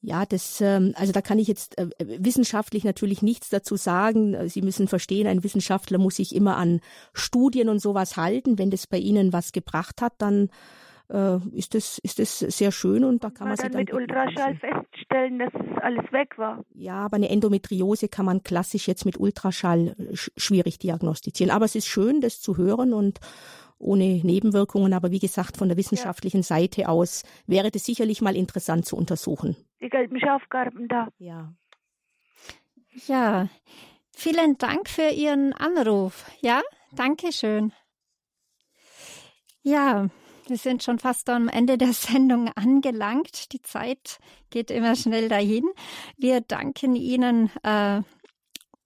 Ja, das, ähm, also da kann ich jetzt äh, wissenschaftlich natürlich nichts dazu sagen. Sie müssen verstehen, ein Wissenschaftler muss sich immer an Studien und sowas halten. Wenn das bei Ihnen was gebracht hat, dann äh, ist das ist das sehr schön und da kann man, man dann, dann mit Ultraschall feststellen, dass alles weg war. Ja, aber eine Endometriose kann man klassisch jetzt mit Ultraschall schwierig diagnostizieren. Aber es ist schön, das zu hören und ohne Nebenwirkungen. Aber wie gesagt, von der wissenschaftlichen ja. Seite aus wäre das sicherlich mal interessant zu untersuchen. Die gelben Schafgarben da. Ja. Ja, vielen Dank für Ihren Anruf. Ja, danke schön. Ja, wir sind schon fast am Ende der Sendung angelangt. Die Zeit geht immer schnell dahin. Wir danken Ihnen äh,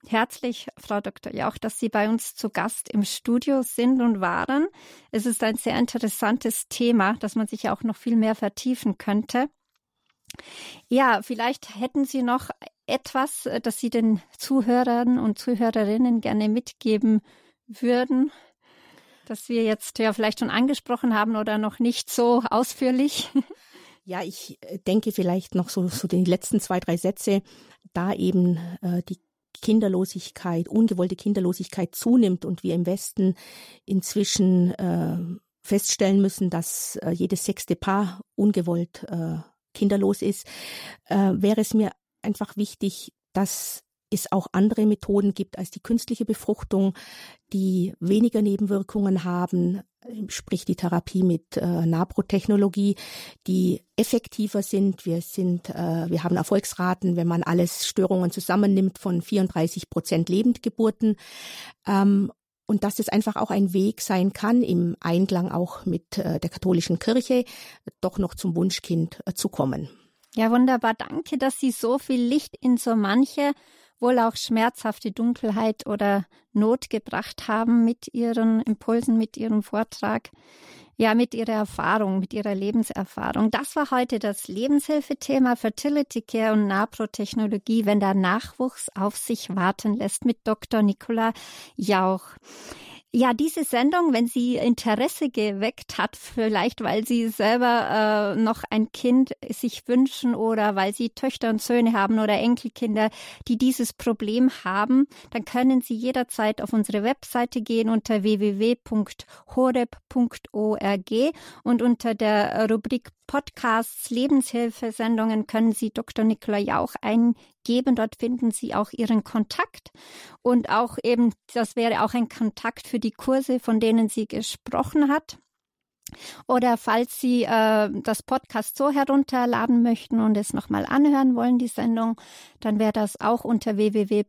herzlich, Frau Dr. Jauch, dass Sie bei uns zu Gast im Studio sind und waren. Es ist ein sehr interessantes Thema, das man sich auch noch viel mehr vertiefen könnte. Ja, vielleicht hätten Sie noch etwas, das Sie den Zuhörern und Zuhörerinnen gerne mitgeben würden, das wir jetzt ja vielleicht schon angesprochen haben oder noch nicht so ausführlich. Ja, ich äh, denke vielleicht noch so, so die letzten zwei, drei Sätze, da eben äh, die Kinderlosigkeit, ungewollte Kinderlosigkeit zunimmt und wir im Westen inzwischen äh, feststellen müssen, dass äh, jedes sechste Paar ungewollt äh, kinderlos ist, äh, wäre es mir einfach wichtig, dass es auch andere Methoden gibt als die künstliche Befruchtung, die weniger Nebenwirkungen haben, sprich die Therapie mit äh, Naprotechnologie, die effektiver sind. Wir sind, äh, wir haben Erfolgsraten, wenn man alles Störungen zusammennimmt von 34 Prozent Lebendgeburten. Ähm, und dass es einfach auch ein Weg sein kann, im Einklang auch mit äh, der katholischen Kirche, doch noch zum Wunschkind äh, zu kommen. Ja, wunderbar. Danke, dass Sie so viel Licht in so manche wohl auch schmerzhafte Dunkelheit oder Not gebracht haben mit ihren Impulsen, mit ihrem Vortrag, ja, mit ihrer Erfahrung, mit ihrer Lebenserfahrung. Das war heute das Lebenshilfethema Fertility Care und Naprotechnologie, wenn der Nachwuchs auf sich warten lässt mit Dr. Nicola Jauch. Ja, diese Sendung, wenn sie Interesse geweckt hat, vielleicht weil sie selber äh, noch ein Kind sich wünschen oder weil sie Töchter und Söhne haben oder Enkelkinder, die dieses Problem haben, dann können Sie jederzeit auf unsere Webseite gehen unter www.horeb.org und unter der Rubrik Podcasts, Lebenshilfesendungen können Sie Dr. Nicola Jauch eingeben. Dort finden Sie auch Ihren Kontakt und auch eben, das wäre auch ein Kontakt für die Kurse, von denen sie gesprochen hat. Oder falls Sie äh, das Podcast so herunterladen möchten und es nochmal anhören wollen, die Sendung, dann wäre das auch unter www.hore.org.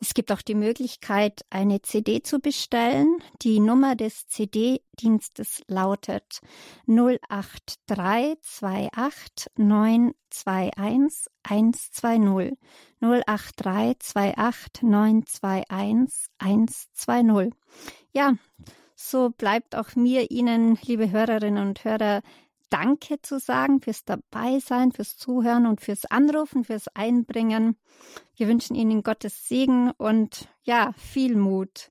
Es gibt auch die Möglichkeit, eine CD zu bestellen. Die Nummer des CD-Dienstes lautet 08328 921 120 08328 921 120. Ja, so bleibt auch mir Ihnen, liebe Hörerinnen und Hörer, Danke zu sagen fürs Dabeisein, fürs Zuhören und fürs Anrufen, fürs Einbringen. Wir wünschen Ihnen Gottes Segen und ja, viel Mut.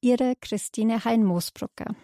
Ihre Christine Hein-Moosbrucker.